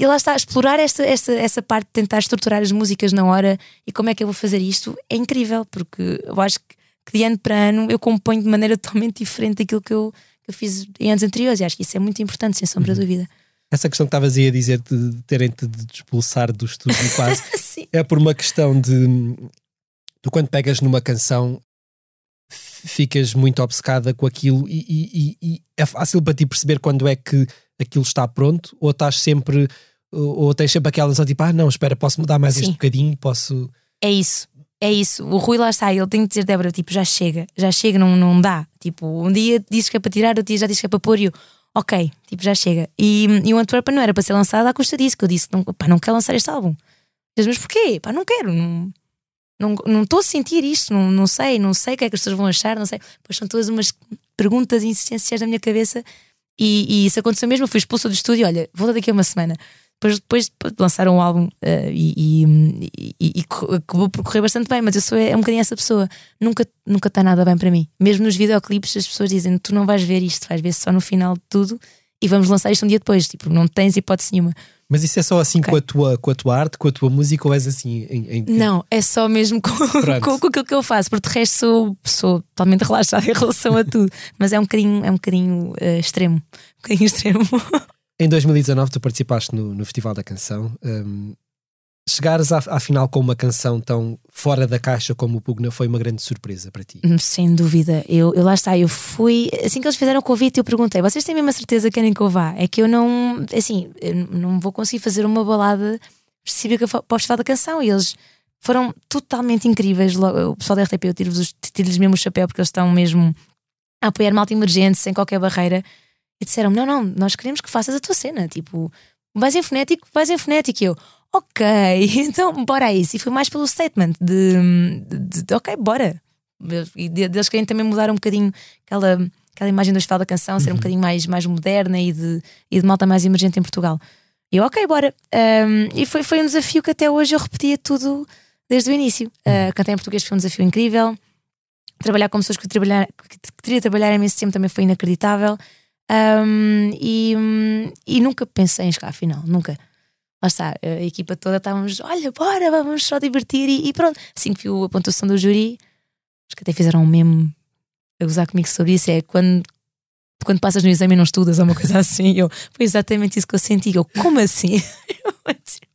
e, lá está, explorar esta, esta, essa parte de tentar estruturar as músicas na hora e como é que eu vou fazer isto é incrível, porque eu acho que, que de ano para ano eu componho de maneira totalmente diferente daquilo que eu, que eu fiz em anos anteriores e acho que isso é muito importante, sem sombra de uhum. dúvida. Essa questão que estavas aí a dizer de terem-te de expulsar do estúdio quase é por uma questão de tu quando pegas numa canção ficas muito obcecada com aquilo e, e, e, é fácil para ti perceber quando é que aquilo está pronto ou estás sempre ou tens sempre aquela noção tipo, ah não, espera, posso mudar mais Sim. este bocadinho, posso... É isso, é isso. O Rui lá está, ele tem que dizer, Débora, tipo, já chega, já chega, não, não dá. Tipo, um dia dizes que é para tirar, outro dia já dizes que é para pôr e eu, ok, tipo, já chega. E, e o Antwerp não era para ser lançado à custa disso, que eu disse, não, pá, não quero lançar este álbum. Disse, mas porquê? Pá, não quero, não não não estou a sentir isto, não, não sei, não sei o que é que as pessoas vão achar, não sei. Pois são todas umas perguntas existenciais na minha cabeça e, e isso aconteceu mesmo. Eu fui expulsa do estúdio, olha, vou daqui a uma semana. Depois, depois lançaram um álbum uh, e, e, e, e, acabou por correr bastante bem, mas eu sou é um bocadinho essa pessoa. Nunca nunca está nada bem para mim. Mesmo nos videoclipes, as pessoas dizem: Tu não vais ver isto, vais ver só no final de tudo e vamos lançar isto um dia depois. Tipo, não tens hipótese nenhuma. Mas isso é só assim okay. com, a tua, com a tua arte, com a tua música ou és assim? Em, em... Não, é só mesmo com, com, com, aquilo que eu faço, porque de resto sou, sou totalmente relaxada em relação a tudo. Mas é um bocadinho, é um bocadinho uh, extremo. Um bocadinho extremo. Em 2019 tu participaste no, no Festival da Canção. Um, chegares à, à, final com uma canção tão fora da caixa como o Pugna foi uma grande surpresa para ti. Hum, sem dúvida. Eu, eu lá está, eu fui. Assim que eles fizeram o convite, eu perguntei: vocês têm a certeza que querem que eu vá? É que eu não. Assim, eu não vou conseguir fazer uma balada específica para o Festival da Canção. E eles foram totalmente incríveis. O pessoal da RTP, eu tiro-lhes tiro mesmo o chapéu porque eles estão mesmo a apoiar malta emergente, sem qualquer barreira. E disseram: Não, não, nós queremos que faças a tua cena. Tipo, vais em fonético, vais em fonético. E eu, ok, então bora a isso. E foi mais pelo statement de, de, de ok, bora. E deles querem também mudar um bocadinho aquela, aquela imagem do festival da canção, ser um uhum. bocadinho mais, mais moderna e de, e de malta mais emergente em Portugal. E eu, ok, bora. Um, e foi, foi um desafio que até hoje eu repetia tudo desde o início. Uh, cantei em português foi um desafio incrível. Trabalhar com pessoas que, trabalhar, que queria trabalhar imenso tempo também foi inacreditável. Um, e, e nunca pensei em chegar à final, nunca. Lá está, a equipa toda estávamos, olha, bora, vamos só divertir e, e pronto. Assim que viu a pontuação do júri, acho que até fizeram um meme a gozar comigo sobre isso. É quando, quando passas no exame e não estudas, ou uma coisa assim. Eu, foi exatamente isso que eu senti. Eu, como assim?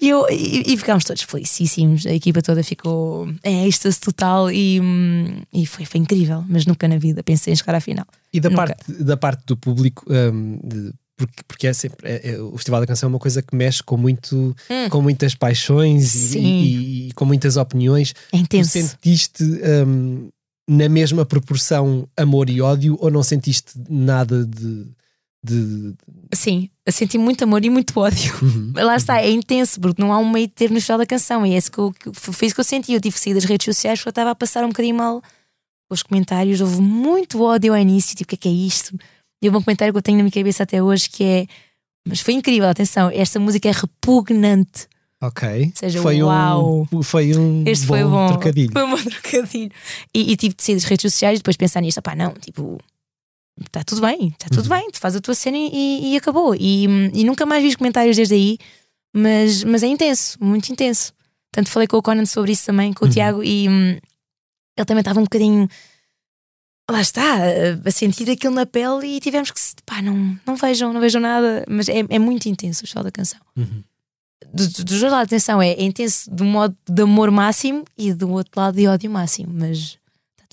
E, eu, e, e, ficámos todos felicíssimos, a equipa toda ficou em êxtase total e, e foi, foi incrível, mas nunca na vida pensei em chegar à final. E da, parte, da parte do público, um, de, porque, porque é sempre é, é, o Festival da Canção é uma coisa que mexe com, muito, hum. com muitas paixões e, e, e, com muitas opiniões. É intenso. Tu sentiste um, na mesma proporção amor e ódio ou não sentiste nada de de... Sim, eu senti muito amor e muito ódio. Uhum. Lá está, é intenso, porque não há um meio termo no final da canção. E é isso que, eu, que foi isso que eu senti. Eu tive que sair das redes sociais porque eu estava a passar um bocadinho mal os comentários. Houve muito ódio ao início, tipo, o que é que é isto? E houve um comentário que eu tenho na minha cabeça até hoje que é. Mas foi incrível, atenção, esta música é repugnante. Ok. Ou seja, foi uau. Um, foi um este bom, foi bom trocadilho. Foi um bom trocadilho. E, e tive de sair das redes sociais e depois pensar nisto, pá, não, tipo, está tudo bem, está tudo uhum. bem, tu faz a tua cena e, e acabou. E, e, nunca mais vi os comentários desde aí, mas, mas é intenso, muito intenso. Tanto falei com o Conan sobre isso também, com o uhum. Tiago, e hum, ele também estava um bocadinho. Lá está, a sentir aquilo na pele e tivemos que. pá, não, não vejam, não vejam nada, mas é, é muito intenso o show da canção. Uhum. Do, do, do lado, atenção, é, é intenso de um modo de amor máximo e do outro lado de ódio máximo, mas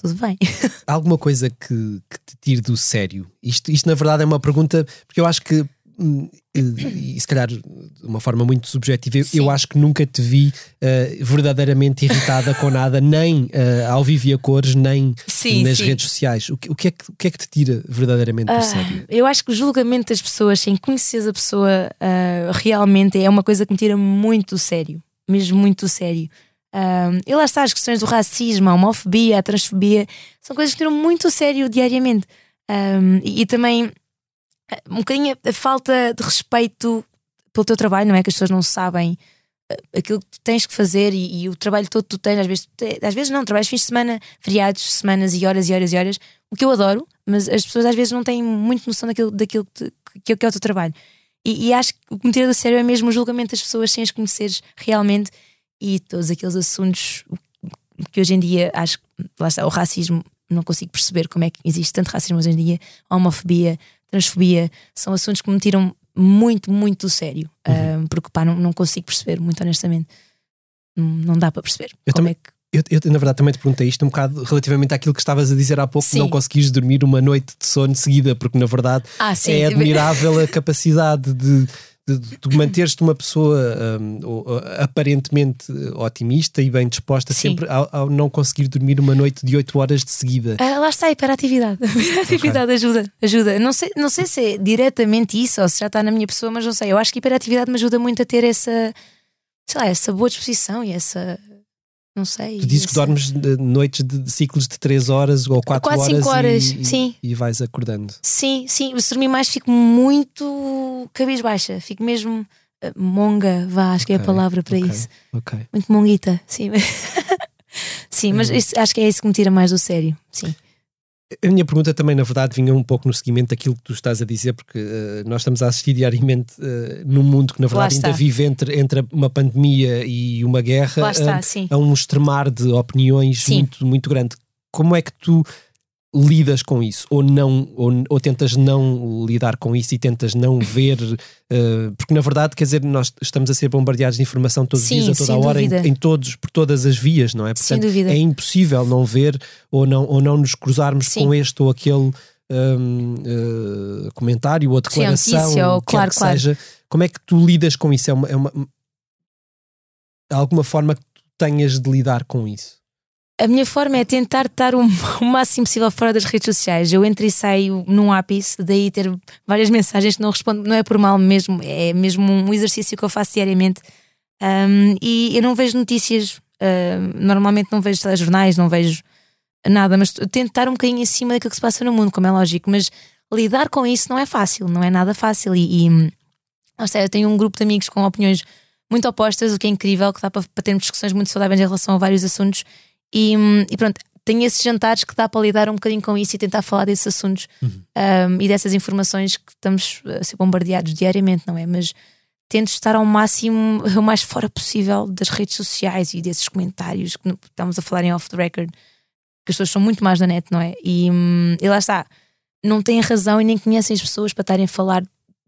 tudo bem. Há alguma coisa que, que, te tire do sério? Isto, isto, na verdade, é uma pergunta, porque eu acho que, hum, e, se calhar de uma forma muito subjetiva, eu, eu acho que nunca te vi uh, verdadeiramente irritada com nada, nem uh, ao vivo e a cores, nem sim, nas sim. redes sociais. O que, o, que é que, o que é que te tira verdadeiramente do uh, sério? Eu acho que o julgamento das pessoas, sem conhecer a pessoa realmente, é uma coisa que me tira muito do sério, mesmo muito do sério. Um, e lá está, as questões do racismo, a homofobia, a transfobia, são coisas que tiram muito a sério diariamente. Um, e, e, também eh, um bocadinho a falta de respeito pelo teu trabalho, não é? Que as pessoas não sabem eh, aquilo que tu tens que fazer e, e, o trabalho todo que tu tens, às vezes, às vezes não, trabalhas fins de semana, feriados, semanas e horas e horas e horas, o que eu adoro, mas as pessoas às vezes não têm muito noção daquilo, daquilo que, que, que é o teu trabalho. E, e, acho que o que me tira do sério é mesmo o julgamento das pessoas sem as conheceres realmente e todos aqueles assuntos que hoje em dia acho que lá está, o racismo, não consigo perceber como é que existe tanto racismo hoje em dia, homofobia, transfobia, são assuntos que me tiram muito, muito do sério. Uhum. Uh, porque pá, não, não consigo perceber, muito honestamente. Não, não dá para perceber. Eu como também, é que eu, eu, na verdade, também te perguntei isto um bocado relativamente àquilo que estavas a dizer há pouco, Sim. não conseguires dormir uma noite de sono seguida, porque na verdade ah, é admirável a capacidade de, de, de manteres-te uma pessoa um, aparentemente otimista e bem disposta, Sim. sempre ao, ao, não conseguir dormir uma noite de 8 horas de seguida. Ah, lá está a hiperatividade. A hiperatividade okay. ajuda, ajuda. Não sei, não sei se é diretamente isso ou se já está na minha pessoa, mas não sei. Eu acho que a hiperatividade me ajuda muito a ter essa, sei lá, essa boa disposição e essa não sei. Tu dizes que dormes noites de, ciclos de 3 horas ou 4 Quase horas, 5 horas e, sim. e vais acordando. Sim, sim. Se dormir mais fico muito cabisbaixa. Fico mesmo uh, monga, vá, acho okay, que é a palavra para okay, isso. Okay. Muito monguita, sim. sim, mas isso, acho que é isso que me tira mais do sério. Sim. A minha pergunta também, na verdade, vinha um pouco no seguimento daquilo que tu estás a dizer, porque uh, nós estamos a assistir diariamente uh, num mundo que, na verdade, ainda vive entre, entre uma pandemia e uma guerra, está, uh, a um extremar de opiniões muito, muito grande. Como é que tu lidas com isso ou não ou, ou, tentas não lidar com isso e tentas não ver uh, porque na verdade quer dizer nós estamos a ser bombardeados de informação todos Sim, os dias a toda a hora em, em, todos por todas as vias não é? Portanto, é impossível não ver ou não ou não nos cruzarmos Sim. com este ou aquele um, uh, comentário ou declaração Sim, ou, claro, que claro. seja. Como é que tu lidas com isso? É uma, é uma alguma forma que tu tenhas de lidar com isso a minha forma é tentar estar o, máximo possível fora das redes sociais. Eu entro e saio num ápice, daí ter várias mensagens que não respondo, não é por mal mesmo, é mesmo um exercício que eu faço diariamente. Um, e eu não vejo notícias, uh, normalmente não vejo jornais, não vejo nada, mas tento estar um bocadinho acima daquilo que se passa no mundo, como é lógico, mas lidar com isso não é fácil, não é nada fácil. E, e seja, eu tenho um grupo de amigos com opiniões muito opostas, o que é incrível, que dá para, para termos discussões muito saudáveis em relação a vários assuntos. E, e, pronto, tenho esses jantares que dá para lidar um bocadinho com isso e tentar falar desses assuntos uhum. um, e dessas informações que estamos a ser bombardeados diariamente, não é? Mas tento estar ao máximo, o mais fora possível das redes sociais e desses comentários que estamos a falar em off the record, que as pessoas são muito mais da net, não é? E, e lá está, não têm razão e nem conhecem as pessoas para estarem a falar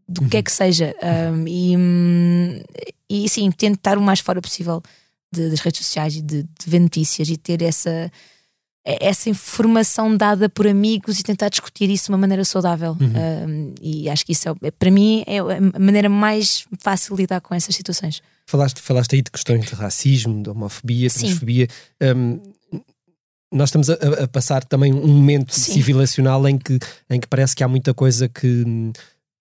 do uhum. que é que seja. Um, e, e sim, tento estar o mais fora possível de, das redes sociais e de, de, ver notícias e ter essa, essa informação dada por amigos e tentar discutir isso de uma maneira saudável. Uhum. Um, e acho que isso é, para mim é a maneira mais fácil de lidar com essas situações. Falaste, falaste aí de questões de racismo, de homofobia, transfobia. Um, nós estamos a, a, passar também um momento Sim. civilizacional em que, em que parece que há muita coisa que,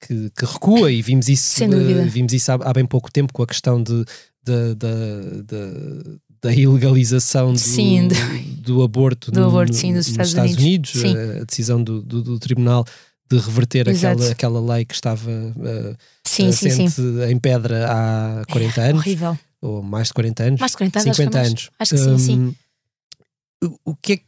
que, que recua e vimos isso, uh, vimos isso há, há, bem pouco tempo com a questão de, da, da, da, ilegalização do, sim, de, do aborto, do no, aborto sim, nos Estados, Estados Unidos, Unidos, a decisão do, do, do, tribunal de reverter aquela, aquela lei que estava uh, sim, em pedra há 40 é, anos. Horrível. Ou mais de 40 anos. Mais de 40 anos. 50 acho anos. Acho que sim, um, sim. O que é que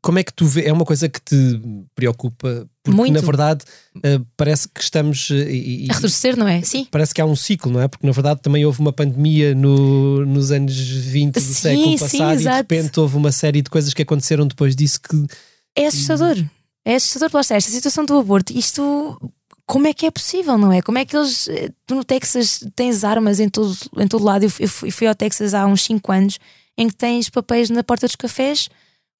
como é que tu vê? É uma coisa que te preocupa? Porque Muito. na verdade uh, parece que estamos. Uh, e, a retroceder, não é? Sim. Parece que há um ciclo, não é? Porque na verdade também houve uma pandemia no, nos anos 20 do sim, século passado sim, e de repente houve uma série de coisas que aconteceram depois disso que. É assustador. É assustador, lá está, esta situação do aborto. Isto. Como é que é possível, não é? Como é que eles. Tu no Texas tens armas em todo, em todo lado. Eu fui, eu fui ao Texas há uns 5 anos em que tens papéis na porta dos cafés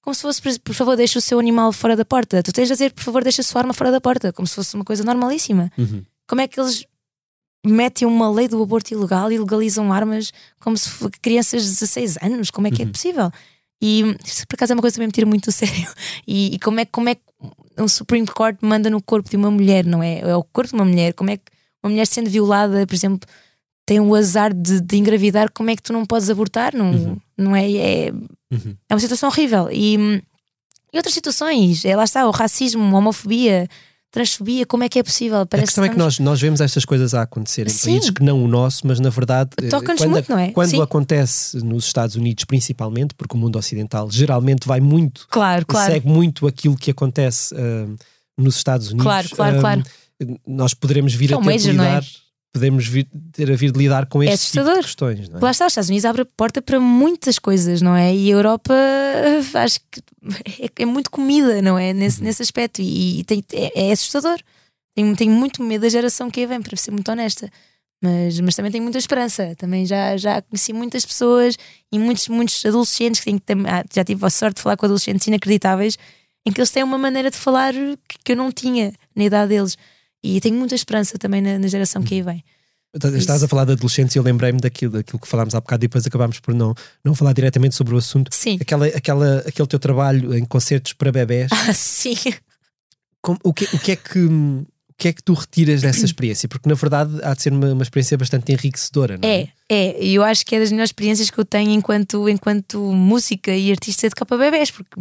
como se fosse, por favor, deixe o seu animal fora da porta. Tu tens de dizer, por favor, deixa a sua arma fora da porta, como se fosse uma coisa normalíssima. Uhum. Como é que eles metem uma lei do aborto ilegal e legalizam armas como se fossem crianças de 16 anos? Como é que uhum. é possível? E isso, por acaso, é uma coisa que também me tira muito a sério. E, e, como é, como é que um Supreme Court manda no corpo de uma mulher, não é? É o corpo de uma mulher. Como é que uma mulher sendo violada, por exemplo, tem o azar de, de engravidar, como é que tu não podes abortar? Não, uhum. não é? É, Uhum. é uma situação horrível. E, hum, e outras situações, é, lá está, o racismo, a homofobia, transfobia, como é que é possível? A Parece questão é que estamos- nós, nós vemos estas coisas a acontecer em Sim. países que não o nosso, mas na verdade, eh, quando, muito, é? quando acontece nos Estados Unidos, principalmente, porque o mundo ocidental geralmente vai muito, Claro, claro. segue muito aquilo que acontece ah, nos Estados Unidos. Claro, claro, ah, claro. Nós poderemos vir É a um ter major, não é? Podemos vir, ter a vir de lidar com É este tipo de assustador. questões. Não é? Lá está, os Estados Unidos abre a porta para muitas coisas, não é? E a Europa acho que é, é muito comida, não é? Uhum. Nesse, nesse aspecto. E, e tem- é, é assustador. Tenho, tenho muito medo da geração que aí vem, para ser muito honesta. Mas, mas também tenho muita esperança. Também já, já conheci muitas pessoas e muitos, muitos adolescentes que ah, já tive a sorte de falar com adolescentes inacreditáveis em que eles têm uma maneira de falar que, que eu não tinha na idade deles. E tenho muita esperança também na, na geração que aí vem. Estás a falar de adolescentes e eu lembrei-me daquilo, daquilo que falámos há bocado e depois acabámos por não, não falar diretamente sobre o assunto. Sim. Aquela, aquela, aquele teu trabalho em concertos para bebés, Ah, sim. como- o, que, o, que é que, o que é que tu retiras dessa experiência? Porque na verdade há de ser uma, uma experiência bastante enriquecedora, não é? É, é, e eu acho que é das melhores experiências que eu tenho enquanto, enquanto música e artista de capa bebés, porque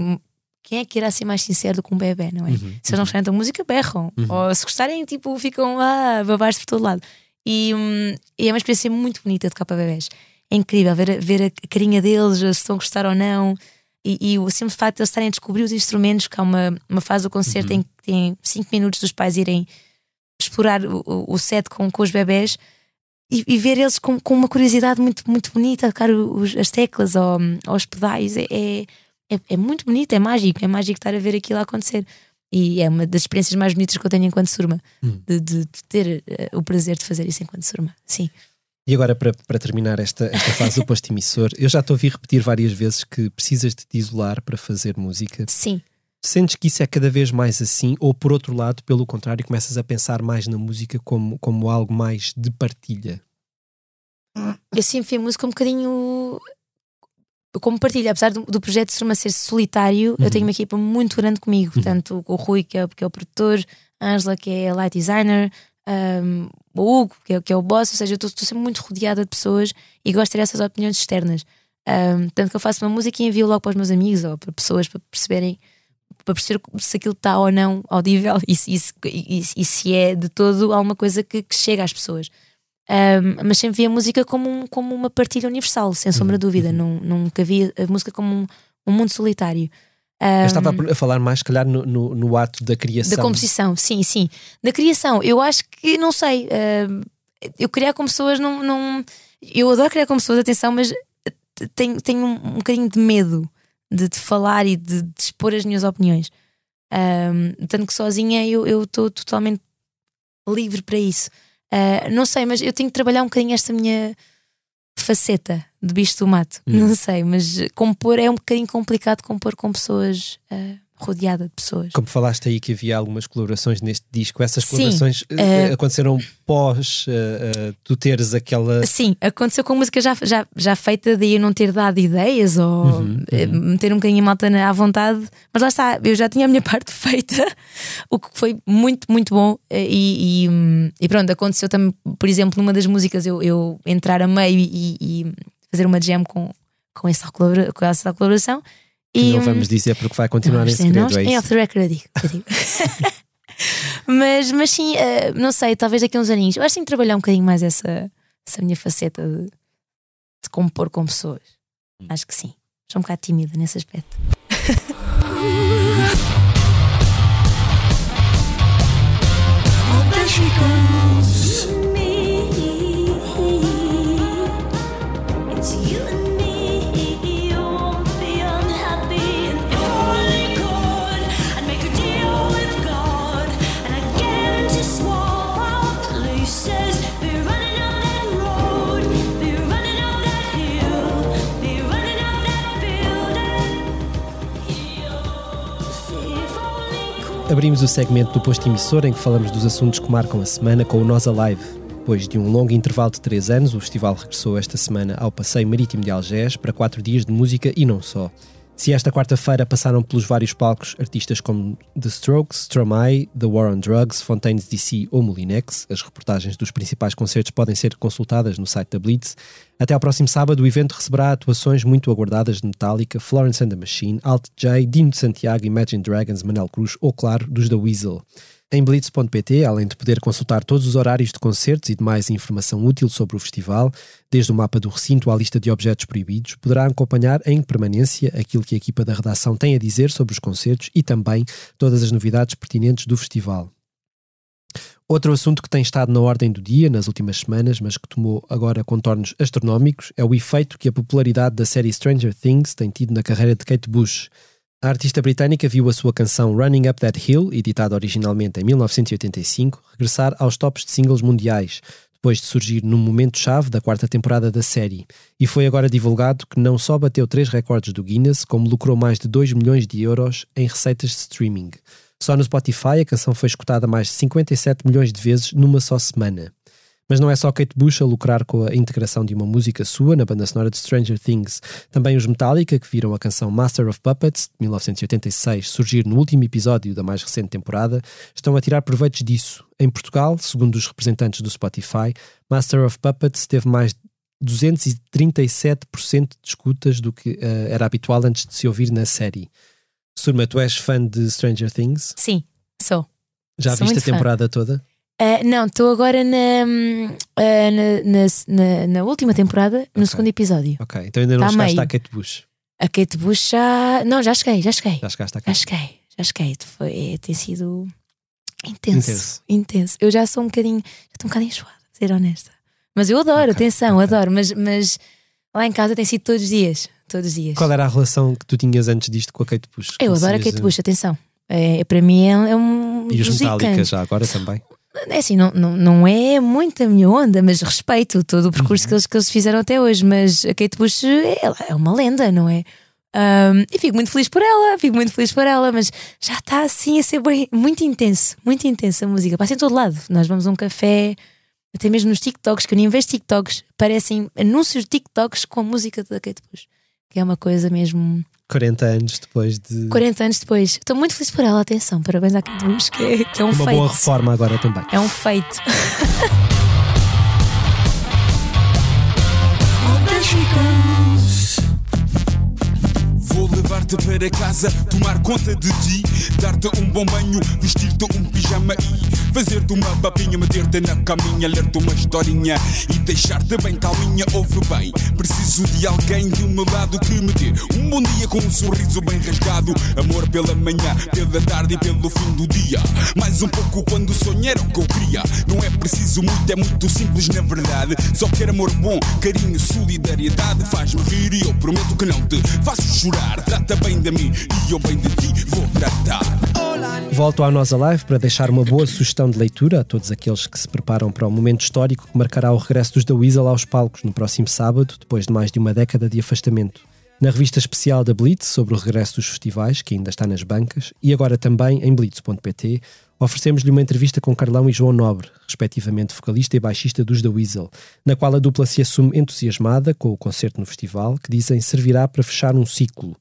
quem é que irá ser mais sincero do que um bebê, não é? Uhum, se eles não cantam música, berram, ou se gostarem, tipo, ficam lá, babares por todo lado. E, hum, é uma experiência muito bonita de capa bebés. É incrível ver, a- ver a carinha deles, se estão a gostar ou não. E, e o simples facto de eles estarem a descobrir os instrumentos, que há uma, uma fase do concerto em que tem 5 minutos dos pais irem explorar o, o- set com, com os bebés e, e ver eles com, com uma curiosidade muito, muito bonita tocar os- as teclas ou, aos pedais é, é, é- é muito bonito, é mágico, é mágico estar a ver aquilo a acontecer. E é uma das experiências mais bonitas que eu tenho enquanto surma, Hum. de, de- de ter eh, o prazer de fazer isso enquanto surma. Sim. E agora, para, para terminar esta, esta fase do posto emissor, eu já te ouvi repetir várias vezes que precisas de te isolar para fazer música. Sim. Sentes que isso é cada vez mais assim, ou por outro lado, pelo contrário, começas a pensar mais na música como, como algo mais de partilha? Eu sempre a música um bocadinho como partilha, apesar do, do projeto de Surma ser solitário, eu tenho uma equipa muito grande comigo, tanto o Rui, que é, que é o produtor, a Angela, que é a light designer, um, o Hugo, que é, que é o boss, ou seja, eu estou sempre muito rodeada de pessoas e gosto de ter essas opiniões externas. Um, tanto que eu faço uma música e envio logo para os meus amigos ou para pessoas para perceberem para perceber se aquilo está ou não audível e e- e- e se é de todo alguma coisa que, que chega às pessoas. Um, mas sempre vi a música como, um- como uma partilha universal, sem sombra de dúvida. Não, nunca vi a música como um, um mundo solitário. Eu estava a- falar mais, se calhar, no, no, no ato da criação. da composição, sim, sim. Da criação, eu acho que, não sei, um, eu criar com pessoas não, não. Eu adoro criar com pessoas, atenção, mas tenho, tenho um, um bocadinho de medo de, de falar e de, de expor as minhas opiniões. Um, tanto que sozinha eu estou totalmente livre para isso. Uh, não sei, mas eu tenho que trabalhar um bocadinho esta minha faceta de bicho do mato. Hum. Não sei, mas compor é um bocadinho complicado compor com pessoas, uh, rodeada de pessoas. Como falaste aí que havia algumas colaborações neste disco, essas colaborações eh, aconteceram pós eh, eh, tu teres aquela. Sim, aconteceu com música já, já, já feita, daí eu não ter dado ideias ou Uhum, eh, meter um bocadinho a malta à vontade, mas lá está, eu já tinha a minha parte feita, o que foi muito, muito bom. E, e, hum, e pronto, aconteceu também, por exemplo, numa das músicas eu, eu entrar a meio e, e fazer uma jam com, com, essa, colabora- com essa colaboração. E, não hum, vamos dizer porque vai continuar em é- segredo, é em isso? off the record eu digo. eu digo. mas, mas sim, eh, não sei, talvez daqui a uns aninhos. Eu acho que tenho que trabalhar um bocadinho mais essa, essa minha faceta de, de compor com pessoas. Hum. Acho que sim. Sou um bocado tímida nesse aspecto. It's Abrimos o segmento do posto emissor em que falamos dos assuntos que marcam a semana com o Nós Alive. Depois de um longo intervalo de três anos, o festival regressou esta semana ao Passeio Marítimo de Algés para quatro dias de música e não só. Se esta quarta-feira passaram pelos vários palcos artistas como The Strokes, Stromae, The War on Drugs, Fontaines DC ou Molinex, as reportagens dos principais concertos podem ser consultadas no site da Blitz. Até ao próximo sábado, o evento receberá atuações muito aguardadas de Metallica, Florence and the Machine, Alt J, Dino de Santiago, Imagine Dragons, Manel Cruz ou, claro, dos da Weasel. Em blitz.pt, além de poder consultar todos os horários de concertos e demais informação útil sobre o festival, desde o mapa do recinto à lista de objetos proibidos, poderá acompanhar em permanência aquilo que a equipa da redação tem a dizer sobre os concertos e também todas as novidades pertinentes do festival. Outro assunto que tem estado na ordem do dia nas últimas semanas, mas que tomou agora contornos astronómicos, é o efeito que a popularidade da série Stranger Things tem tido na carreira de Kate Bush. A artista britânica viu a sua canção Running Up That Hill, editada originalmente em 1985, regressar aos tops de singles mundiais, depois de surgir num momento-chave da quarta temporada da série. E foi agora divulgado que não só bateu três recordes do Guinness, como lucrou mais de 2 milhões de euros em receitas de streaming. Só no Spotify a canção foi escutada mais de 57 milhões de vezes numa só semana. Mas não é só Kate Bush a lucrar com a integração de uma música sua na banda sonora de Stranger Things. Também os Metallica, que viram a canção Master of Puppets, de 1986, surgir no último episódio da mais recente temporada, estão a tirar proveitos disso. Em Portugal, segundo os representantes do Spotify, Master of Puppets teve mais de 237% de escutas do que eh, era habitual antes de se ouvir na série. Surma, tu és fã de Stranger Things? Sim, sou. Já Sou viste a muito fã. temporada toda? Ah, não, estou agora na, ah, na, na, na- última temporada, no segundo episódio. Ok, então ainda não Tá chegaste meio. à Kate Bush. A Kate Bush já. Não, já cheguei, já cheguei. Já chegaste à Já Kate cheguei, já cheguei. Foi, tem sido intenso, Intenso. intenso. Eu já sou um bocadinho, já estou um bocadinho enjoada, ser honesta. Mas eu adoro, Ok, atenção, ok. adoro. Mas, mas lá em casa tem sido todos os dias. Todos os dias. Qual era a relação que tu tinhas antes disto com a Kate Bush? Eu adoro a Kate Bush, atenção. É, para mim é, é um. E os Metallica já agora também. É assim, não, não, não é muito a minha onda, mas respeito todo o percurso que, eles, que eles fizeram até hoje. Mas a Kate Bush ela é uma lenda, não é? Ahm, e fico muito feliz por ela, fico muito feliz por ela, mas já está assim a ser bem, muito intenso, muito intensa a música. Passa em todo lado. Nós vamos a um café, até mesmo nos TikToks, que eu nem vejo TikToks, parecem anúncios de TikToks com a música da Kate Bush, que é uma coisa mesmo. 40 anos depois de 40 anos depois. Estou muito feliz por ela, atenção, parabéns à Bush, que é, que é um uma feito. boa reforma agora também. É um feito. Levar-te para casa, tomar conta de ti, dar-te um bom banho, vestir-te um pijama e fazer-te uma papinha, meter-te na caminha, ler-te uma historinha e deixar-te bem calminha. Ouve bem, preciso de alguém do meu lado que me dê um bom dia com um sorriso bem rasgado. Amor pela manhã, pela tarde e pelo fim do dia. Mais um pouco quando sonhar o que eu queria. Não é preciso muito, é muito simples na verdade. Só quero amor bom, carinho, solidariedade. Faz-me rir e eu prometo que não te faço chorar. Trata bem de mim e eu bem de ti vou tratar. Volto à nossa live para deixar uma boa sugestão de leitura a todos aqueles que se preparam para o momento histórico que marcará o regresso dos da Weasel aos palcos no próximo sábado, depois de mais de uma década de afastamento. Na revista especial da Blitz sobre o regresso dos festivais, que ainda está nas bancas, e agora também em blitz.pt, oferecemos-lhe uma entrevista com Carlão e João Nobre, respectivamente vocalista e baixista dos The Weasel, na qual a dupla se assume entusiasmada com o concerto no festival, que dizem servirá para fechar um ciclo.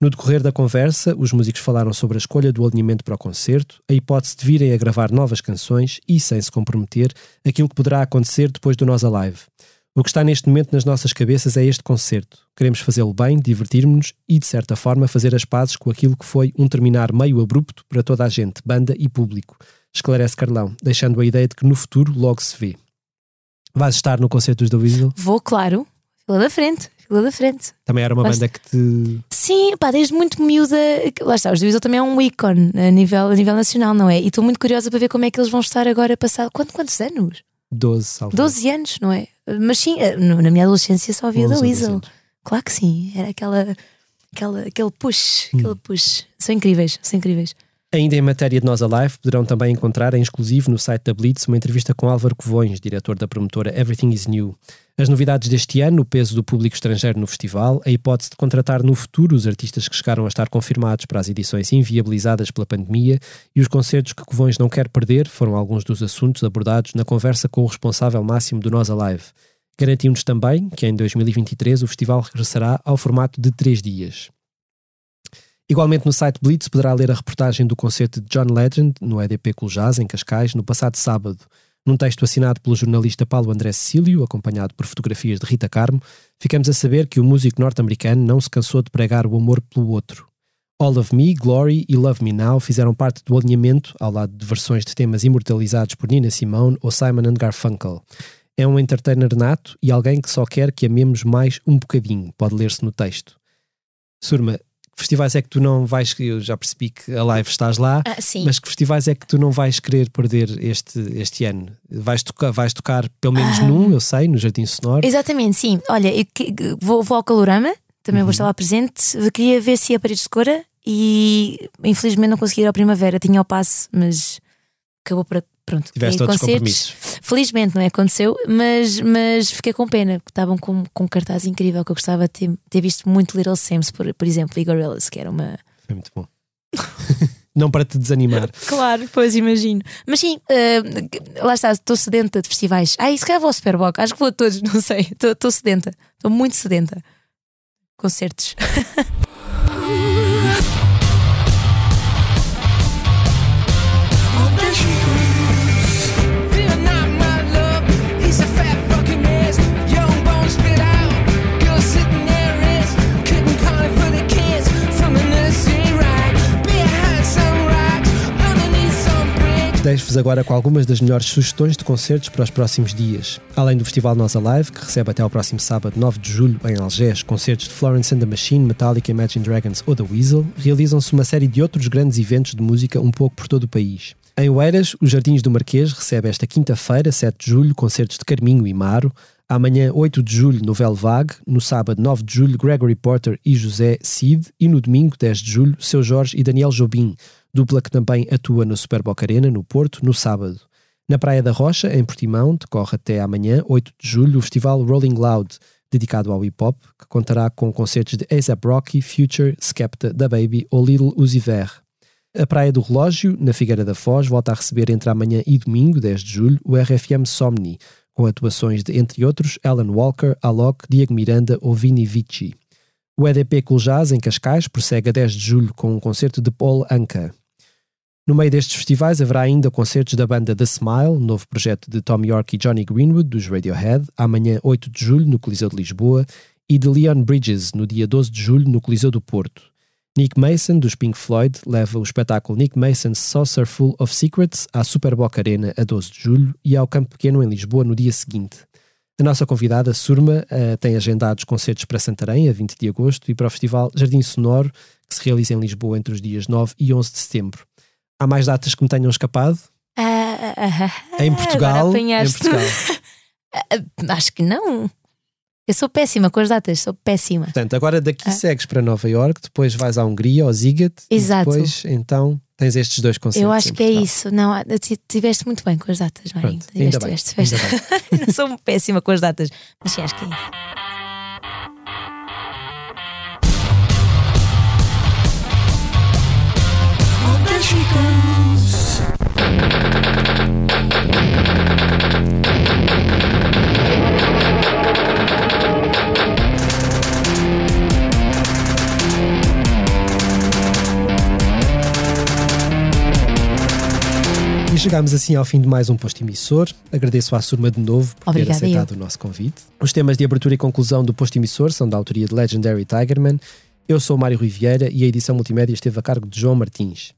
No decorrer da conversa, os músicos falaram sobre a escolha do alinhamento para o concerto, a hipótese de virem a gravar novas canções e, sem se comprometer, aquilo que poderá acontecer depois do Nós Alive. O que está neste momento nas nossas cabeças é este concerto. Queremos fazê-lo bem, divertir-nos e, de certa forma, fazer as pazes com aquilo que foi um terminar meio abrupto para toda a gente, banda e público. Esclarece Carlão, deixando a ideia de que no futuro logo se vê. Vais estar no concerto dos The Weasel? Vou, claro, fila da frente, fila da frente. Também era uma Mas- banda que te. Sim, pá, desde muito miúda. Lá está, os The Weasel também é um ícone a nível, a nível nacional, não é? E estou muito curiosa para ver como é que eles vão estar agora passado. Quanto, quantos anos? 12, salvo. 12 anos, não é? Mas sim, eh, na minha adolescência só havia 11 The ou Weasel. 12 anos. Claro que sim, era aquela, aquela, aquele push, Hum. aquele push. São incríveis, são incríveis. Ainda em matéria de Nós Alive, poderão também encontrar em exclusivo no site da Blitz uma entrevista com Álvaro Covões, diretor da promotora Everything is New. As novidades deste ano, o peso do público estrangeiro no festival, a hipótese de contratar no futuro os artistas que chegaram a estar confirmados para as edições inviabilizadas pela pandemia e os concertos que Covões não quer perder foram alguns dos assuntos abordados na conversa com o responsável máximo do Nós Alive. Garantimos também que em 2023 o festival regressará ao formato de três dias. Igualmente no site Blitz poderá ler a reportagem do concerto de John Legend no EDP Jazz, em Cascais, no passado sábado. Num texto assinado pelo jornalista Paulo André Cecílio, acompanhado por fotografias de Rita Carmo, ficamos a saber que o músico norte-americano não se cansou de pregar o amor pelo outro. All of Me, Glory e Love Me Now fizeram parte do alinhamento, ao lado de versões de temas imortalizados por Nina Simone ou Simon and Garfunkel. É um entertainer nato e alguém que só quer que amemos mais um bocadinho, pode ler-se no texto. Surma, festivais é que tu não vais. Eu já percebi que a live estás lá, Ah, mas que festivais é que tu não vais querer perder este, este ano? Vais tocar, vais tocar pelo menos Ah. num, eu sei, no Jardim Sonoro. Exatamente, sim. Olha, eu que- vou, vou ao Calorama, também Uhum. vou estar lá presente. Eu queria ver se ia Paredes de Cora e infelizmente não consegui ir ao Primavera. Tinha o passe, mas acabou por. Pronto, Tiveste outros concertos. compromissos. Felizmente não é? Aconteceu, mas, mas fiquei com pena, porque estavam com, com um cartaz incrível que eu gostava de ter, ter visto muito Little Sims, por, por exemplo, e Gorillaz, que era uma. Foi muito bom. não para te desanimar. Claro, pois imagino. Mas sim, eh, lá está, estou sedenta de festivais. Ah, se calhar vou ao Superboc, acho que vou a todos, não sei. Estou- Estou sedenta, estou muito sedenta. Concertos. Deixo-vos agora com algumas das melhores sugestões de concertos para os próximos dias. Além do Festival Nós Alive, que recebe até ao próximo sábado, 9 de julho, em Algés, concertos de Florence and the Machine, Metallica, Imagine Dragons ou The Weasel, realizam-se uma série de outros grandes eventos de música um pouco por todo o país. Em Oeiras, os Jardins do Marquês recebe esta quinta-feira, 7 de julho, concertos de Carminho e Maro. Amanhã, 8 de julho, no Vague. No sábado, 9 de julho, Gregory Porter e José Cid. E no domingo, 10 de julho, Seu Jorge e Daniel Jobim, dupla que também atua no Super Boca Arena, no Porto, no sábado. Na Praia da Rocha, em Portimão, decorre até amanhã, 8 de julho, o festival Rolling Loud, dedicado ao hip-hop, que contará com concertos de A$AP Rocky, Future, Skepta, Da Baby ou Little Uzi Vert. A Praia do Relógio, na Figueira da Foz, volta a receber entre amanhã e domingo, 10 de julho, o RFM Somni, com atuações de, entre outros, Alan Walker, Alok, Diego Miranda ou Vini Vici. O EDP Jazz, em Cascais, prossegue a 10 de julho com um concerto de Paul Anka. No meio destes festivais haverá ainda concertos da banda The Smile, novo projeto de Tom York e Johnny Greenwood, dos Radiohead, amanhã 8 de julho no Coliseu de Lisboa, e de Leon Bridges, no dia 12 de julho no Coliseu do Porto. Nick Mason, dos Pink Floyd, leva o espetáculo Nick Mason's Saucer Full of Secrets à Super Boca Arena a 12 de julho e ao Campo Pequeno em Lisboa no dia seguinte. A nossa convidada, Surma, eh, tem agendados concertos para Santarém, a 20 de agosto, e para o Festival Jardim Sonoro, que se realiza em Lisboa entre os dias 9 e 11 de setembro. Há mais datas que me tenham escapado? Ah, ah, ah, Em Portugal? Em. Portugal. Acho que não. Eu sou péssima com as datas, sou péssima. Portanto, agora daqui Ah. segues para Nova York, depois vais à Hungria, ao Ziget, Exato. e depois então tens estes dois concertos. Eu acho que é isso. Não, ti- tiveste muito bem com as datas, Marinho. Pronto, ainda Tiveste, bem, tiveste, ainda tiveste. Não sou péssima com as datas, mas sim, acho que é isso. E chegamos assim ao fim de mais um posto emissor. Agradeço à Surma de novo por Obrigada, ter aceitado o nosso convite. Os temas de abertura e conclusão do posto emissor são da autoria de Legendary Tigerman. Eu sou Mário Rui Vieira e a edição multimédia esteve a cargo de João Martins.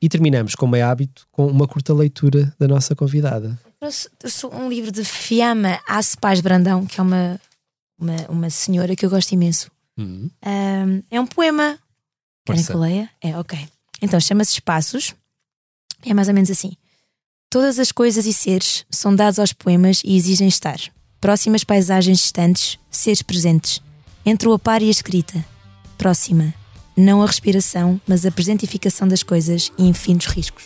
E terminamos, como é hábito, com uma curta leitura da nossa convidada. Trouxe trouxe um livro de Fiamma Aspaz Brandão, que é uma, uma, uma senhora que eu gosto imenso. Hum, Ahm, é um poema. Querem que eu leia? É, ok. Então chama-se Espaços. É mais ou menos assim. Todas as coisas e seres são dados aos poemas e exigem estar. Próximas paisagens distantes, seres presentes. Entre o a par e a escrita. Próxima. Não a respiração, mas a presentificação das coisas e infinitos riscos.